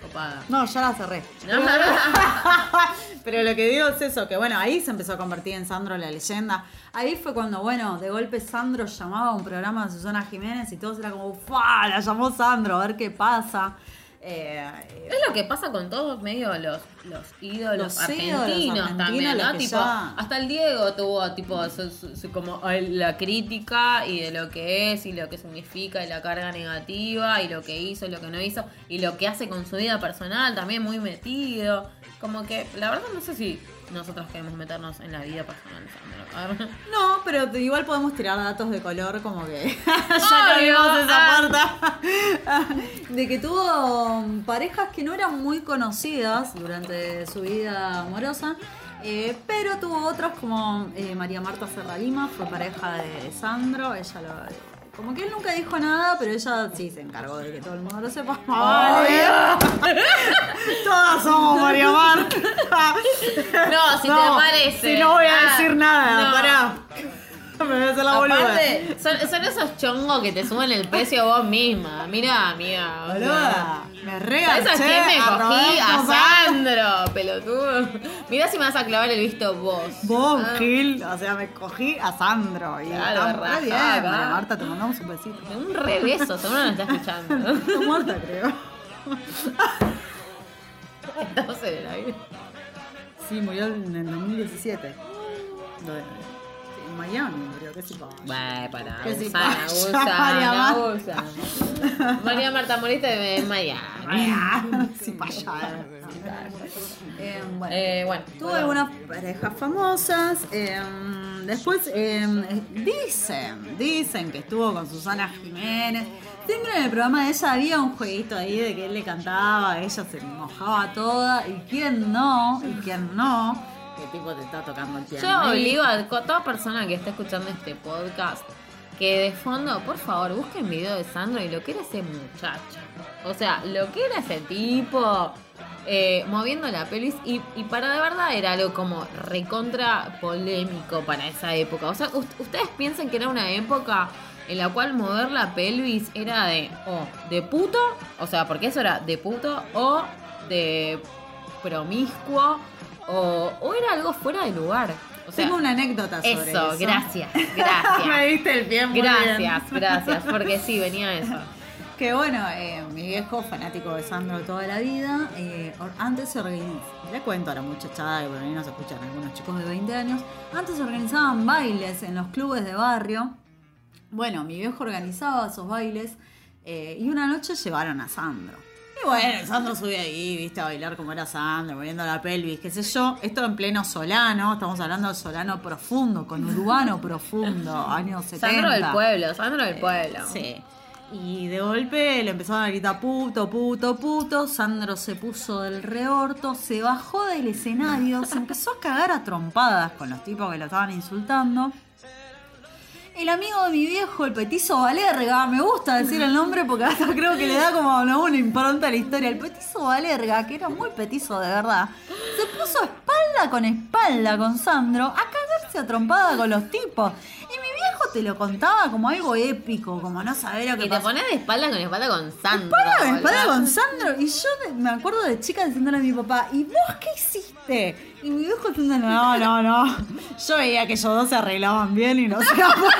Copada. No, ya la cerré. No. <laughs> Pero lo que digo es eso, que bueno, ahí se empezó a convertir en Sandro la leyenda. Ahí fue cuando, bueno, de golpe Sandro llamaba a un programa de Susana Jiménez y todos era como, ¡fa! La llamó Sandro, a ver qué pasa. Eh, Es lo que pasa con todos medio los, los ídolos Los argentinos, ídolos también, los ¿no? que Tipo, ya- hasta el Diego tuvo tipo su- su- su- como la crítica y de lo que es y lo que significa y la carga negativa y lo que hizo y lo que no hizo y lo que hace con su vida personal también muy metido. Como que la verdad no sé si nosotros queremos meternos en la vida personal de <laughs> no, pero igual podemos tirar datos de color como que <laughs> ya no vimos esa ah. parte. <laughs> de que tuvo parejas que no eran muy conocidas durante su vida amorosa. eh, pero tuvo otras como eh, María Marta Serralima, fue pareja de Sandro, ella lo Como que él nunca dijo nada, pero ella sí se encargó de que todo el mundo lo sepa. <laughs> Vale. <laughs> Todas somos María <laughs> Marta. No, si te parece. Si no voy a Ah, decir nada, no. pará. <laughs> Me voy a hacer la boluda. Son, son esos chongos que te suben el precio vos misma. Mira, amiga. Boluda. Me ¿Sabes regalé. a quién me cogí? A Sandro, pelotudo. Mirá si me vas a clavar el visto vos. Vos, Ah, Gil, o sea, me cogí a Sandro. Y Claro, re bien, Marta, te mandamos un besito. Un rebeso, seguro no está escuchando. <laughs> Está muerta, creo. <laughs> Estamos en el aire. Sí, murió en el 2017. Lo de- Miami murió, qué simpático. Bueno, para, Que si María. <laughs> María Marta, moriste en Miami. <laughs> Sí, para allá. Eh, bueno. Eh, bueno. Tuvo algunas parejas famosas. eh, después eh, dicen, dicen que estuvo con Susana Jiménez. Siempre en el programa de ella había un jueguito ahí de que él le cantaba, ella se mojaba toda. Y quién no, y quién no. Que tipo te está tocando el piano. Yo obligo a toda persona que esté escuchando este podcast que de fondo, por favor, busquen video de Sandro y lo que era ese muchacho. O sea, lo que era ese tipo eh, moviendo la pelvis y, y para de verdad era algo como recontra polémico para esa época. O sea, us- ustedes piensan que era una época en la cual mover la pelvis era de o de puto, o sea, porque eso era de puto o de promiscuo o, o era algo fuera de lugar. O sea, Tengo una anécdota sobre eso. eso, gracias, <laughs> gracias. Me diste el pie muy bien. Gracias, gracias, porque sí, venía eso. Que bueno, eh, mi viejo, fanático de Sandro toda la vida, eh, antes se organizaba, le cuento a la muchachada que por ahí nos escuchan algunos chicos de 20 años, antes se organizaban bailes en los clubes de barrio. Bueno, mi viejo organizaba esos bailes eh, y una noche llevaron a Sandro. Y bueno, Sandro sube ahí, viste, a bailar como era Sandro, moviendo la pelvis, qué sé yo. Esto en pleno Solano, estamos hablando de Solano profundo, con urbano profundo, <laughs> años 70. Sandro del pueblo, Sandro del pueblo. Sí. Y de golpe le empezaron a gritar puto, puto, puto. Sandro se puso del reorto, se bajó del escenario, se empezó a cagar a trompadas con los tipos que lo estaban insultando. El amigo de mi viejo, el petizo Valerga, me gusta decir el nombre porque creo que le da como una, una impronta a la historia. El petizo Valerga, que era muy petizo de verdad, se puso espalda con espalda con Sandro a cagarse a trompada con los tipos. Te lo contaba como algo épico, como no saber lo que Y te pasó. pones de espalda con espalda con Sandro. Espalda con espalda con Sandro. Y yo de- me acuerdo de chica diciéndole a mi papá, ¿y vos qué hiciste? Y mi viejo diciendo, no, no, no. Yo veía que ellos dos se arreglaban bien y no hacía <laughs> falta.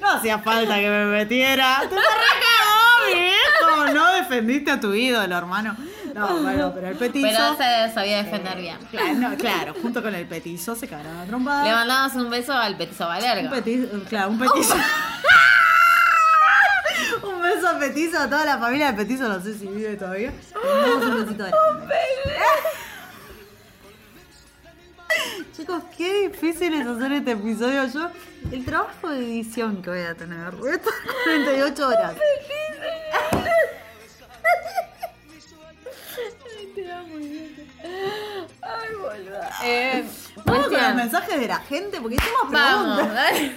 No hacía falta que me metiera. Te la recagó, mi viejo. No defendiste a tu ídolo, hermano. No, bueno, pero el petizo. Pero se sabía defender bien. Claro, no, claro, junto con el petizo se cagaron a trompadas. Le mandamos un beso al petizo Valerga. Un petizo, claro, un petizo. <laughs> un beso a petizo a toda la familia de petizo, no sé si vive todavía. Le un besito grande. <laughs> Chicos, qué difícil es hacer este episodio. Yo, el trabajo de edición que voy a tener, estar 48 horas. Ay, boluda. Eh, Vamos con los mensajes de la gente porque hicimos Vamos, preguntas. dale.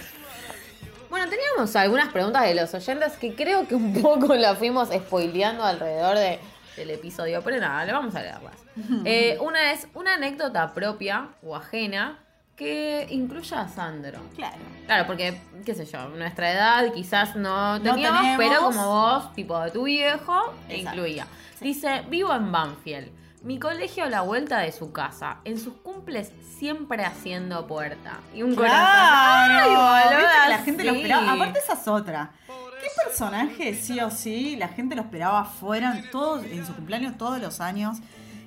Bueno, teníamos algunas preguntas de los oyentes que creo que un poco las fuimos spoileando alrededor de- del episodio, pero nada, le vamos a leerlas. <laughs> Eh, una es una anécdota propia o ajena que incluya a Sandro. Claro. Claro, porque, qué sé yo, nuestra edad quizás no teníamos, tenemos. pero como vos, tipo de tu viejo, te incluía. Dice, vivo en Banfield. Mi colegio a la vuelta de su casa. En sus cumples siempre haciendo puerta. Y un corazón. Ay, boluda, la gente lo esperaba. Aparte esa es otra. ¿Qué personaje sí o sí la gente lo esperaba afuera todos, en su cumpleaños todos los años?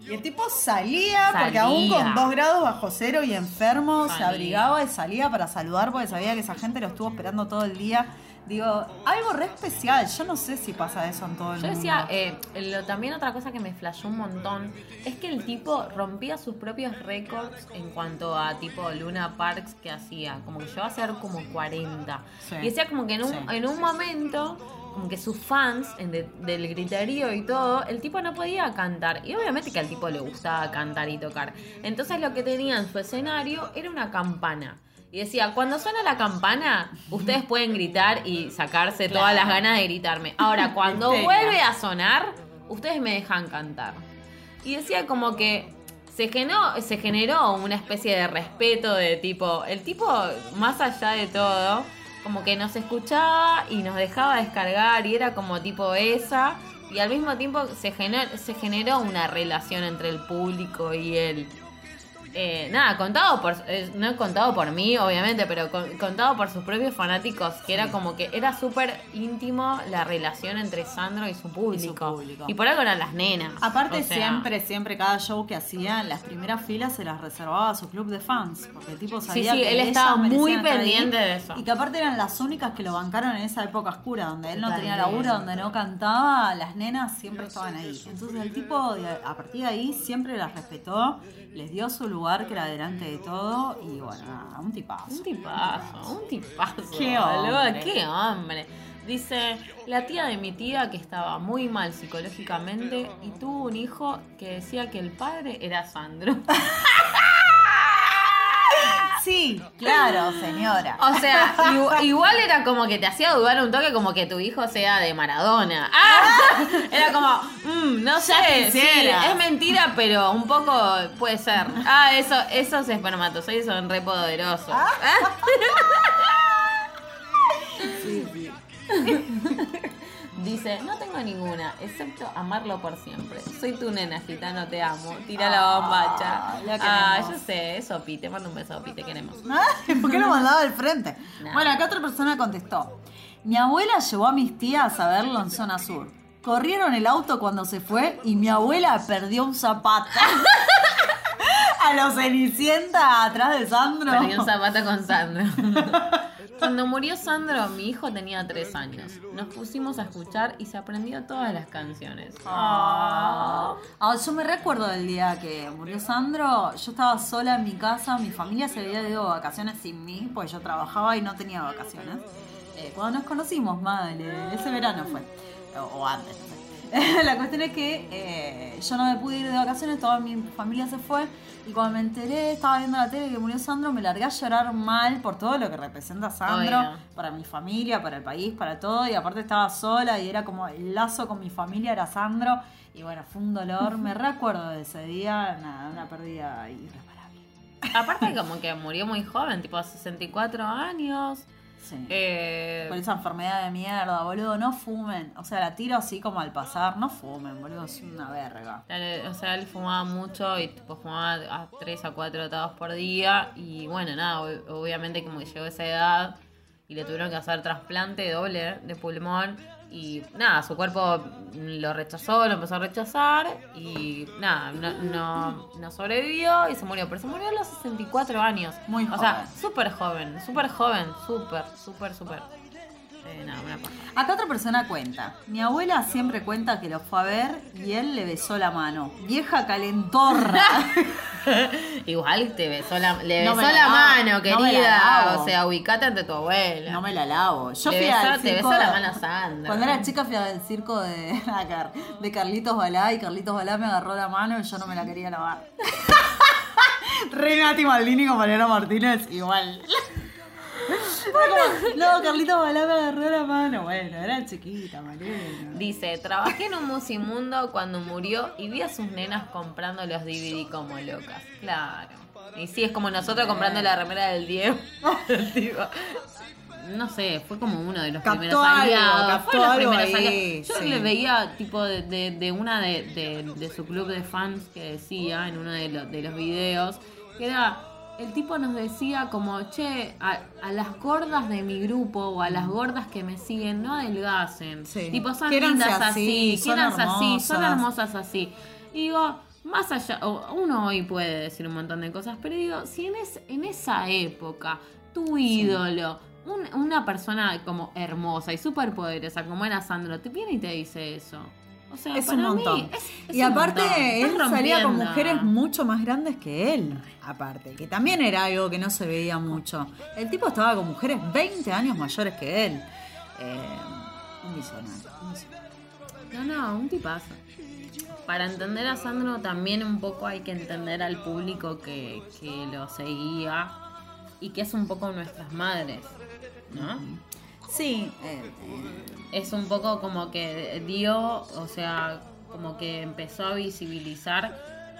Y el tipo salía, porque aún con dos grados bajo cero y enfermo, se abrigaba y salía para saludar porque sabía que esa gente lo estuvo esperando todo el día. Digo, algo re especial. Yo no sé si pasa eso en todo el Yo mundo. decía, eh, lo- también otra cosa que me flashó un montón es que el tipo rompía sus propios récords en cuanto a tipo Luna Parks que hacía, como que llegó a ser como 40. Sí. Y decía como que en un, Sí. en un momento, como que sus fans de- del griterío y todo, el tipo no podía cantar. Y obviamente que al tipo le gustaba cantar y tocar. Entonces lo que tenía en su escenario era una campana. Y decía, cuando suena la campana, <laughs> ustedes pueden gritar y sacarse todas las ganas de gritarme. Ahora, <laughs> cuando vuelve a sonar, ustedes me dejan cantar. Y decía como que se generó, se generó una especie de respeto de tipo, el tipo, más allá de todo, como que nos escuchaba y nos dejaba descargar y era como tipo esa. Y al mismo tiempo se generó, se generó una relación entre el público y él. Eh, nada, contado por, eh, no contado por mí, obviamente, pero con- contado por sus propios fanáticos, que era como que era súper íntimo la relación entre Sandro y su público. público. Y por algo eran las nenas. Aparte O sea, siempre, siempre cada show que hacía en las primeras filas se las reservaba a su club de fans, porque el tipo sabía sí, que él estaba muy pendiente de eso. Y que aparte eran las únicas que lo bancaron en esa época oscura, donde él no tenía laburo, donde no cantaba, las nenas siempre estaban ahí. Entonces el tipo de- a partir de ahí siempre las respetó, les dio su lugar que era delante de todo y bueno, nada, un tipazo. Un tipazo, un tipazo. Qué hombre. qué hombre. Dice, la tía de mi tía que estaba muy mal psicológicamente y tuvo un hijo que decía que el padre era Sandro. <laughs> Sí, claro, señora. O sea, igu- igual era como que te hacía dudar un toque como que tu hijo sea de Maradona. ¡Ah! Era como, mm, no sé, sí, es mentira, pero un poco puede ser. Ah, eso, esos espermatozoides son re poderosos. <laughs> Dice, no tengo ninguna, excepto amarlo por siempre. Soy tu nena, gitano, te amo. Tira la bombacha. Ah, la Ah, yo sé, eso, Pi, te mando un beso, Pi, te queremos. <laughs> ¿Por qué lo mandaba al frente? Nah. Bueno, acá otra persona contestó. Mi abuela llevó a mis tías a verlo en zona sur. Corrieron el auto cuando se fue y mi abuela perdió un zapato. <laughs> a los Cenicienta atrás de Sandro. Perdí un zapato con Sandro. <laughs> Cuando murió Sandro, mi hijo tenía tres años. Nos pusimos a escuchar y se aprendió todas las canciones. Ah, yo me recuerdo del día que murió Sandro. Yo estaba sola en mi casa, mi familia se había ido de vacaciones sin mí, porque yo trabajaba y no tenía vacaciones. Eh, cuando nos conocimos, madre, ese verano fue. O, o antes, no sé. <laughs> La cuestión es que eh, yo no me pude ir de vacaciones, toda mi familia se fue. Y cuando me enteré, estaba viendo la tele que murió Sandro, me largué a llorar mal por todo lo que representa Sandro Obvio. para mi familia, para el país, para todo. Y aparte estaba sola y era como el lazo con mi familia era Sandro. Y bueno, fue un dolor. Me <laughs> recuerdo de ese día, nada, una pérdida irreparable. Aparte como que murió muy joven, tipo a 64 años. Sí. Eh, Por esa enfermedad de mierda, boludo, no fumen. O sea, la tiro así como al pasar, no fumen, boludo, es una verga. O sea, él fumaba mucho y tipo fumaba a 3 a 4 atados por día. Y bueno, nada, ob- obviamente como que llegó a esa edad y le tuvieron que hacer trasplante doble de pulmón. Y nada, su cuerpo lo rechazó, lo empezó a rechazar. Y nada, no, no, no sobrevivió y se murió. Pero se murió a los 64 años. Muy O sea, joven. súper joven, súper joven, súper, súper, súper. Eh, nada, una paja. Acá otra persona cuenta. Mi abuela siempre cuenta que lo fue a ver y él le besó la mano. Vieja calentorra. <laughs> Igual te besó la, le No besó la mano, no me la querida. lavo. o sea, ubicate ante tu abuela. No me la lavo. Yo Le fui besó- al te circo. besó la mano a Sandra. Cuando era chica fui al circo de, <laughs> de Carlitos Balá y Carlitos Balá me agarró la mano y yo no me la quería lavar. <laughs> Re Nati Maldini con Mariana Martínez, igual. No, Carlitos Balá me agarró la mano. Bueno, era chiquita, Mariana. Dice, trabajé en un musimundo cuando murió y vi a sus nenas comprando los DVD como locas. Claro. Y sí, es como nosotros comprando la remera del Diego. <laughs> No sé, fue como uno de los Captó primeros aliados. captó Fue los algo primeros ahí, aliados. Yo sí. le veía tipo de, de- de una de, su club de fans que decía en uno de, los de los videos que era el tipo nos decía como che a, a las gordas de mi grupo o a las gordas que me siguen no adelgacen Sí. tipo son lindas así, son así son hermosas. así y digo más allá, uno hoy puede decir un montón de cosas, pero digo, si en, es, en esa época tu ídolo, un- una persona como hermosa y súper poderosa como era Sandro, te viene y te dice eso. O sea, Es para un montón. mí es- es y un aparte, montón. él Estás salía con mujeres mucho más grandes que él. Aparte, que también era algo que no se veía mucho. El tipo estaba con mujeres 20 años mayores que él. Eh, un visionario. un visionario. No, no, un tipazo. Para entender a Sandro también un poco hay que entender al público que, que lo seguía. y que es un poco nuestras madres, ¿no? Sí, eh, Es un poco como que dio, o sea, como que empezó a visibilizar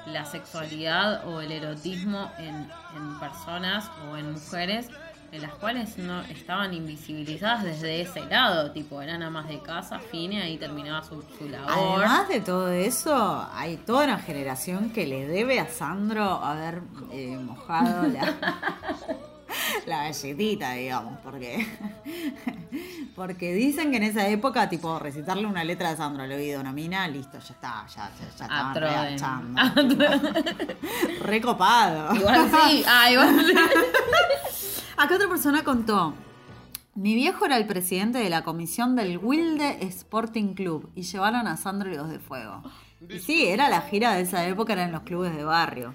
la sexualidad o el erotismo en, en personas o en mujeres en las cuales no estaban invisibilizadas desde ese lado, tipo, eran amas de casa, fine, ahí terminaba su, su labor. Además de todo eso, hay toda una generación que le debe a Sandro haber eh, mojado la, <laughs> <laughs> la galletita, digamos, porque <laughs> porque dicen que en esa época, tipo, recitarle una letra de Sandro al oído a una mina, listo, ya está, ya, ya, ya <laughs> tipo, Recopado. Igual sí, ah, igual sí. Acá otra persona contó. Mi viejo era el presidente de la comisión del Wilde Sporting Club y llevaron a Sandro y los de Fuego. Y sí, era la gira de esa época, eran los clubes de barrio.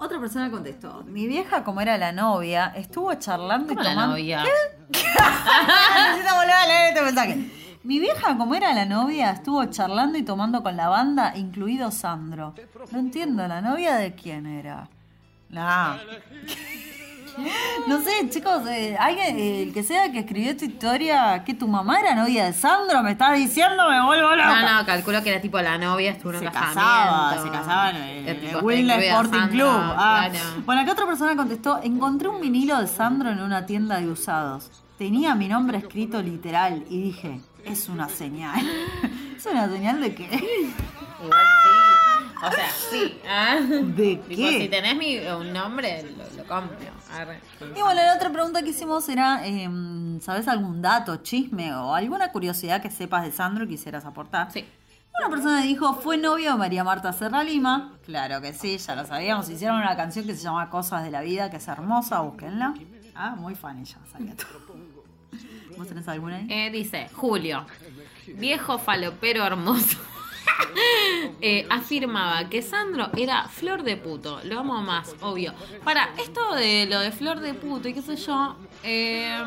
Otra persona contestó, mi vieja como era la novia, estuvo charlando ¿Cómo y la tomando... novia? <laughs> Necesito volver a leer este mensaje. Mi vieja, como era la novia, estuvo charlando y tomando con la banda, incluido Sandro. No entiendo, ¿la novia de quién era? No. No sé, chicos, eh, alguien, eh, el que sea que escribió esta historia, que tu mamá era novia de Sandro, me estás diciendo, me vuelvo loca. No, no, calculo que era tipo la novia, estuvo en se casaba, se casaban en El el, Wilde incluida Sporting Sandra, Club. Ah. claro. Bueno, acá otra persona contestó, encontré un vinilo de Sandro en una tienda de usados. Tenía mi nombre escrito literal y dije, es una señal. <laughs> ¿Es una señal de qué? Igual sí. O sea, sí. ¿ah? ¿De Tipo, qué? si tenés mi, un nombre, lo, lo compro. Arre. Y bueno, la otra pregunta que hicimos era, eh, ¿sabes algún dato, chisme o alguna curiosidad que sepas de Sandro y quisieras aportar? Sí. Una persona dijo, ¿fue novio de María Marta Serra Lima? Claro que sí, ya lo sabíamos. Hicieron una canción que se llama Cosas de la Vida, que es hermosa, búsquenla. Ah, muy fan ella, sabía todo. <laughs> ¿Vos tenés alguna ahí? Eh, dice, Julio, viejo falopero hermoso. <laughs> Eh, afirmaba que Sandro era flor de puto, lo amo más, obvio. Para, esto de lo de flor de puto y qué sé yo, eh,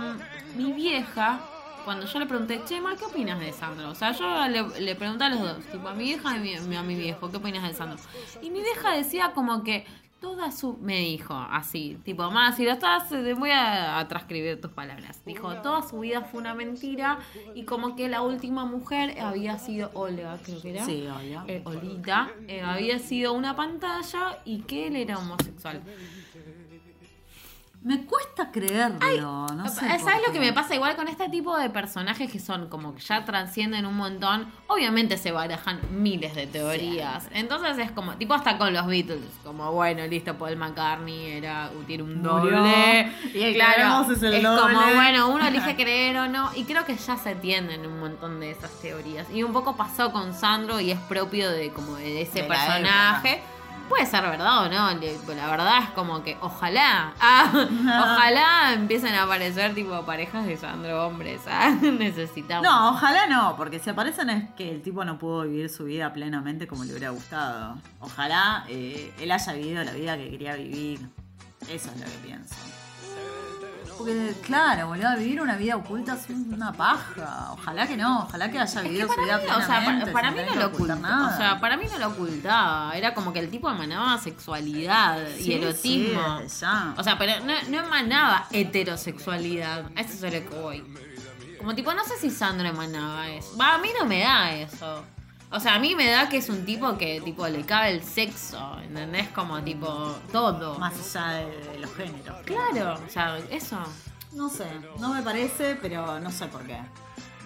mi vieja, cuando yo le pregunté, che, ma, ¿qué opinas de Sandro? O sea, yo le, pregunté a los dos, tipo a mi vieja y mi- a mi viejo, ¿qué opinas de Sandro? Y mi vieja decía como que toda su... Me dijo así, tipo, más, si lo estás, eh, voy a, a transcribir tus palabras. Dijo, toda su vida fue una mentira y como que la última mujer había sido Olga, creo que era. Sí, Olga. Eh, Olita, eh, había sido una pantalla y que él era homosexual. Me cuesta creerlo, no sé. ¿Sabes lo que me pasa igual con este tipo de personajes que son como que ya trascienden un montón? Obviamente se barajan miles de teorías. Entonces es como, tipo hasta con los Beatles, como bueno, listo, Paul McCartney era tiene un Murió, doble. y el claro, es el como doble. bueno, uno elige <laughs> creer o no. Y creo que ya se tienden un montón de esas teorías. Y un poco pasó con Sandro y es propio de como de ese De personaje. Puede ser verdad o no, le- la verdad es como que ojalá, <laughs> ah, <laughs> ojalá empiecen a aparecer tipo parejas de Sandro hombres, ah, <laughs> necesitamos. No, ojalá no, porque si aparecen es que el tipo no pudo vivir su vida plenamente como le hubiera gustado. Ojalá eh, él haya vivido la vida que quería vivir. Eso es lo que pienso. Porque, claro, boludo, vivir una vida oculta es una paja. Ojalá que no, ojalá que haya vivido su vida mí, o sea, para, mí no lo nada. O sea, para mí no lo ocultaba. Era como que el tipo emanaba sexualidad y erotismo. sí. O sea, pero no, no emanaba heterosexualidad. A eso es lo que voy. Como tipo, no sé si Sandro emanaba eso. Va, a mí no me da eso. O sea, a mí me da que es un tipo que tipo le cabe el sexo, ¿entendés? Como tipo todo. Más allá de, de los géneros. Claro, o sea, eso. No sé, no me parece, pero no sé por qué.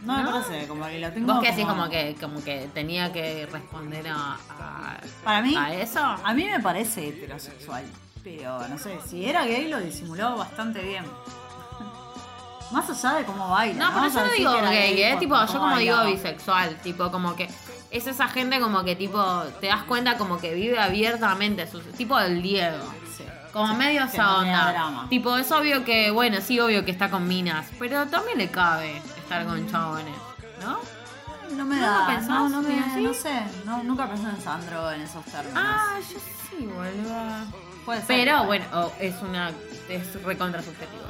No, me ¿No? parece, como que lo tengo Vos que decís como que, como que tenía que responder a, a- Para mí, a eso. A mí me parece heterosexual, pero no sé, si era gay lo disimuló bastante bien. <laughs> Más allá de cómo baila. No, pero Vamos yo no digo era gay, ¿eh? por Tipo, yo como digo bisexual, tipo, como que es esa gente como que tipo, te das cuenta como que vive abiertamente, sus, tipo el Diego. Sí. Como medio esa onda. Tipo, es obvio que, bueno, sí, obvio que está con minas, pero también le cabe estar con chabones, ¿no? No me ¿No da, pensás? no, no, me, ¿Sí, no sé, no, nunca pensé en Sandro en esos términos. Ah, yo sí, boludo. Puede ser. Pero bueno, oh, es una, es recontra subjetivo.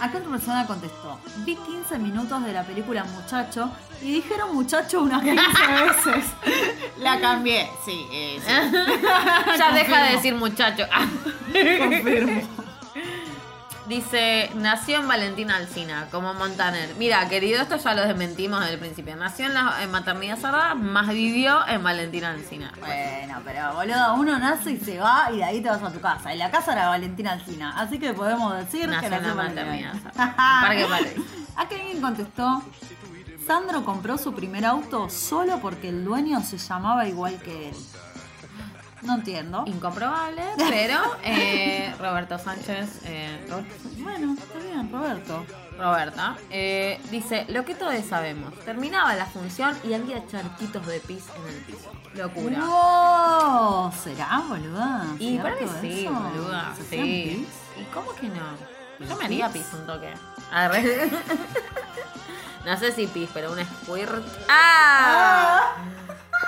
Acá otra persona contestó, vi 15 minutos de la película Muchacho y dijeron muchacho unas 15 veces. <laughs> La cambié, sí, eh, sí. <laughs> ya deja de decir muchacho. <laughs> Confirmo. Dice, nació en Valentina Alcina, como Montaner. Mira, querido, esto ya lo desmentimos desde el principio. Nació en la en maternidad cerrada, más vivió en Valentina Alcina. Bueno, pero boludo, uno nace y se va y de ahí te vas a tu casa. Y la casa era Valentina Alcina. Así que podemos decir Nació que nació en maternidad. Acá <laughs> alguien contestó. Sandro compró su primer auto solo porque el dueño se llamaba igual que él. No entiendo. Incomprobable, <laughs> pero eh, Roberto Sánchez, eh, Roberto Bueno, está bien, Roberto. Roberta, eh, dice, lo que todos sabemos, terminaba la función y había charquitos de pis en el piso. Locura. ¡Wow! ¿Será, boluda? Y para mí ¿Cierto sí, eso? boluda, ¿Se hacían sí. pis? ¿Y cómo que no? Yo ¿Los me haría pis? un toque. Arre. <laughs> No sé si pis, pero un squirt. ¡Ah!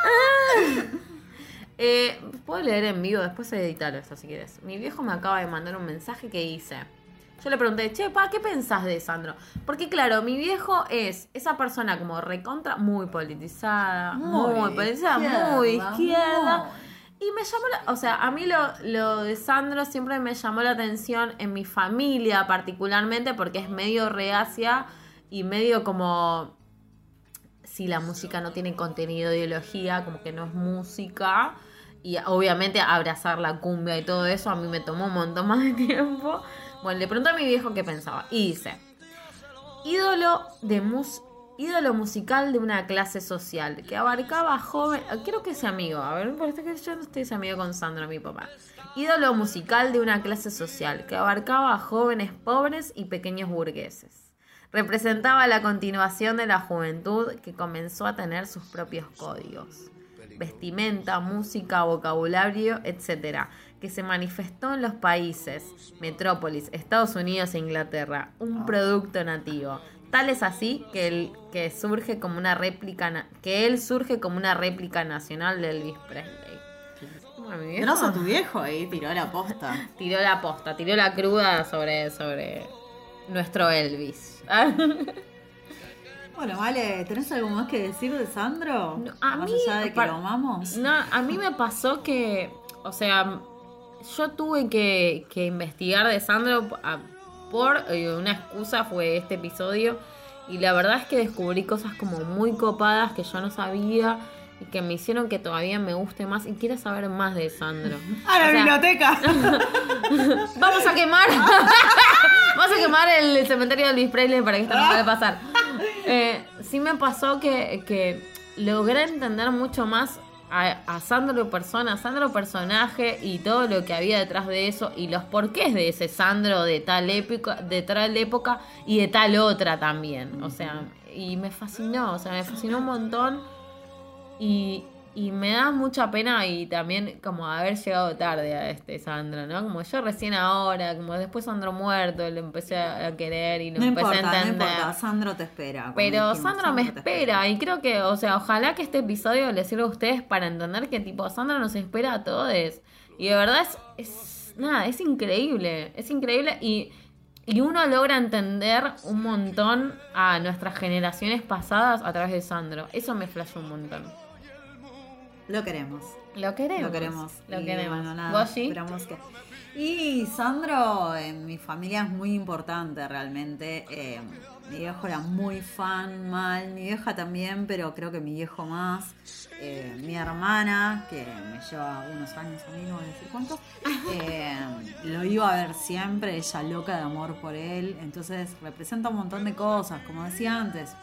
<laughs> Eh, Puedo leer en vivo, después editarlo esto si quieres. Mi viejo me acaba de mandar un mensaje que dice. Yo le pregunté, che, pa, ¿qué pensás de Sandro? Porque claro, mi viejo es esa persona como recontra, muy politizada, muy, Muy politizada, izquierda, muy izquierda. muy. Y me llamó la, o sea, a mí lo, lo de Sandro siempre me llamó la atención en mi familia particularmente porque es medio reacia y medio como si la música no tiene contenido de ideología, como que no es música. Y obviamente abrazar la cumbia y todo eso a mí me tomó un montón más de <laughs> tiempo. Bueno, le pregunté a mi viejo qué pensaba. Y dice, ídolo de mus ídolo musical de una clase social que abarcaba joven quiero que sea amigo a ver parece que yo no estoy amigo con Sandro mi papá ídolo musical de una clase social que abarcaba a jóvenes pobres y pequeños burgueses representaba la continuación de la juventud que comenzó a tener sus propios códigos vestimenta, música, vocabulario, etc., que se manifestó en los países, metrópolis, Estados Unidos e Inglaterra, un producto nativo. Tal es así que, el, que surge como una réplica, que él surge como una réplica nacional de Elvis Presley. Bueno, Grosso tu viejo ahí tiró la posta. tiró la posta, tiró la cruda sobre, sobre nuestro Elvis. <laughs> Bueno, vale, ¿tenés algo más que decir de Sandro? No, a más mí, allá de que lo amamos. No, a mí me pasó que, o sea, yo tuve que, que investigar de Sandro a- por eh, una excusa, fue este episodio, y la verdad es que descubrí cosas como muy copadas que yo no sabía y que me hicieron que todavía me guste más y quiera saber más de Sandro. <laughs> ¡A la O sea, biblioteca! <laughs> Vamos a quemar. Vamos a quemar el cementerio de Luis Presley para que esto no pueda pasar. <laughs> Eh, sí me pasó que, que logré entender mucho más a, a Sandro persona, a Sandro personaje y todo lo que había detrás de eso y los porqués de ese Sandro de tal época, de tal época y de tal otra también. O sea, y me fascinó, o sea, me fascinó un montón. Y, y me da mucha pena y también como haber llegado tarde a este Sandro, ¿no? Como yo recién ahora, como después Sandro muerto, lo empecé a querer y lo No empecé importa, a no entender. importa. Sandro te espera. Pero dijimos, Sandro me espera y creo que, o sea, ojalá que este episodio les sirva a ustedes para entender que tipo Sandro nos espera a todos. Y de verdad es, es nada, es increíble, es increíble y, y uno logra entender un montón a nuestras generaciones pasadas a través de Sandro. Eso me flashó un montón. Lo queremos. Lo queremos. Lo queremos. Lo Y queremos. bueno, nada. Y Sandro en mi familia es muy importante realmente. Eh, mi viejo era muy fan, mal. Mi vieja también, pero creo que mi viejo más. Eh, mi hermana, que me lleva unos años a mí, no voy a decir cuántos, eh, lo iba a ver siempre, ella loca de amor por él. Entonces representa un montón de cosas, como decía antes.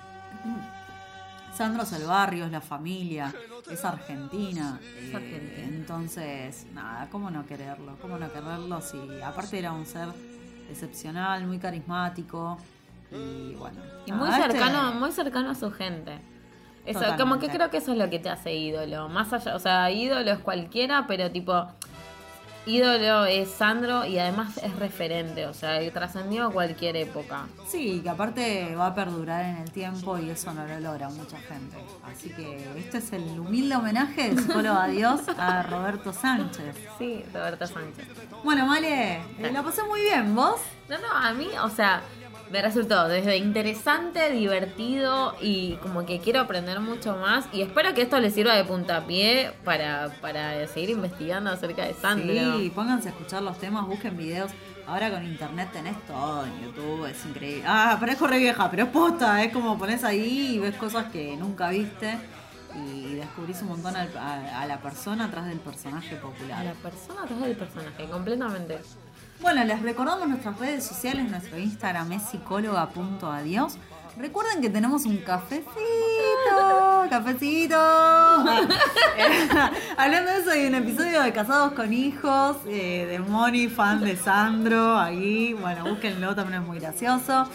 Sandro es el barrio, es la familia, es Argentina. Es eh, Argentina. entonces, nada, ¿cómo no quererlo? ¿Cómo no quererlo si aparte era un ser excepcional, muy carismático y bueno. Y muy este- cercano, muy cercano a su gente. Eso, como que creo que eso es lo que te hace ídolo. Más allá, o sea, ídolo es cualquiera, pero tipo, ídolo es Sandro y además es referente, o sea, trascendió a cualquier época. Sí, que aparte va a perdurar en el tiempo y eso no lo logra mucha gente. Así que este es el humilde homenaje de psicólogo Adiós a Roberto Sánchez. Sí, Roberto Sánchez. Bueno, Male, eh, la pasé muy bien, ¿vos? No, no, a mí, o sea, me resultó desde interesante, divertido y como que quiero aprender mucho más. Y espero que esto les sirva de puntapié para, para seguir investigando acerca de Sandro. Sí, pónganse a escuchar los temas, busquen videos. Ahora con internet tenés todo en YouTube, es increíble. Ah, parezco re vieja, pero es posta, es como pones ahí y ves cosas que nunca viste y descubrís un montón al- a, a la persona atrás del personaje A popular. la persona atrás del personaje, completamente. Bueno, les recordamos nuestras redes sociales, nuestro Instagram es psicóloga.adiós. Recuerden que tenemos un cafecito, <laughs> cafecito. <laughs> <laughs> Hablando de eso, hay un episodio de Casados con Hijos, eh, de Moni, fan de Sandro, ahí, bueno, búsquenlo, también es muy gracioso.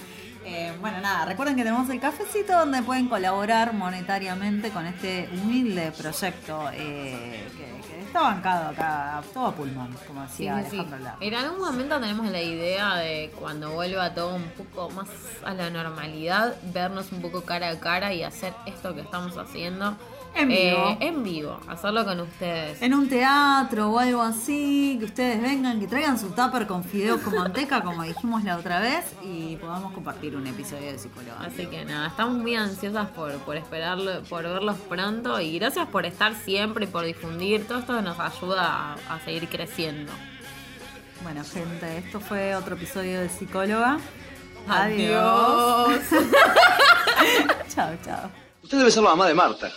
Eh, bueno, nada, recuerden que tenemos el cafecito donde pueden colaborar monetariamente con este humilde proyecto eh, que está bancado acá, todo a pulmón, como decía sí. En algún momento tenemos la idea de cuando vuelva todo un poco más a la normalidad, vernos un poco cara a cara y hacer esto que estamos haciendo En vivo. eh, en vivo, hacerlo con ustedes. En un teatro o algo así, que ustedes vengan, que traigan su tupper con fideos con manteca, como dijimos la otra vez, y podamos compartir un episodio de psicóloga. Así que nada, estamos muy ansiosas por, por esperarlo, por verlos pronto y gracias por estar siempre y por difundir. Todo esto nos ayuda a, a seguir creciendo. Bueno, gente, esto fue otro episodio de psicóloga. Adiós. <laughs> chao, chao. Usted debe ser la mamá de Marta.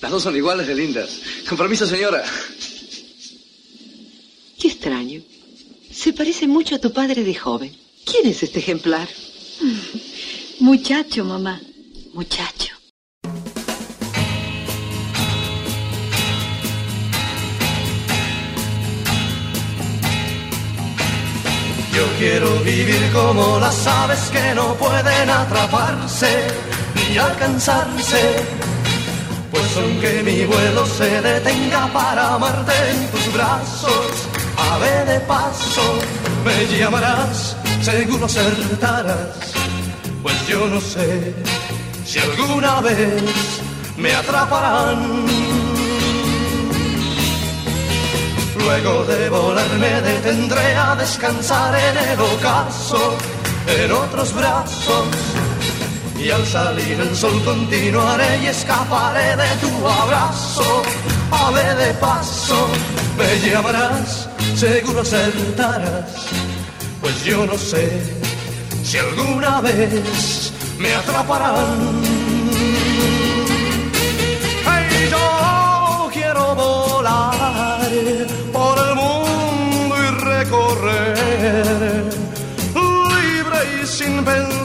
Las dos son iguales de lindas. Con permiso, señora. Qué extraño. Se parece mucho a tu padre de joven. ¿Quién es este ejemplar? Muchacho, mamá. Muchacho. Yo quiero vivir como las aves que no pueden atraparse ni alcanzarse. Pues aunque mi vuelo se detenga para amarte en tus brazos, ave de paso, me llamarás, seguro acertarás. Pues yo no sé si alguna vez me atraparán. Luego de volar me detendré a descansar en el ocaso, en otros brazos. Y al salir el sol continuaré y escaparé de tu abrazo. Ave de paso, me llamarás, seguro acertarás. Pues yo no sé si alguna vez me atraparán.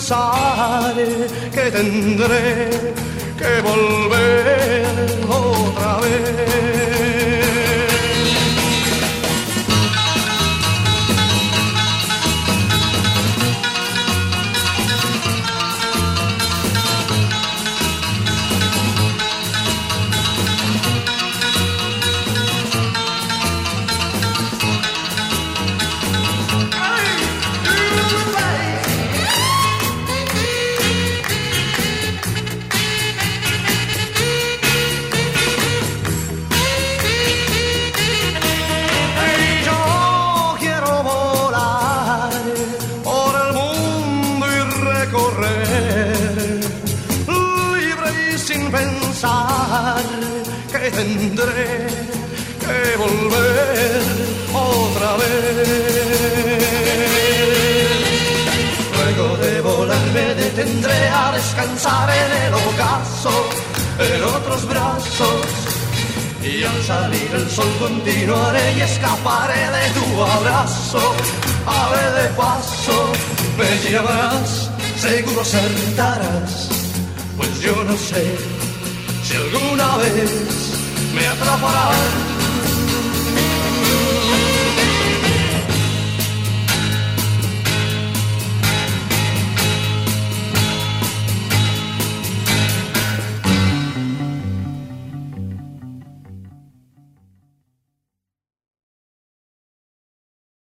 Pensar que tendré que volver otra vez. Descansar en el ocaso, en otros brazos. Y al salir el sol continuaré y escaparé de tu abrazo. Ave de paso, me llamarás, seguro acertarás. Pues yo no sé si alguna vez me atraparás.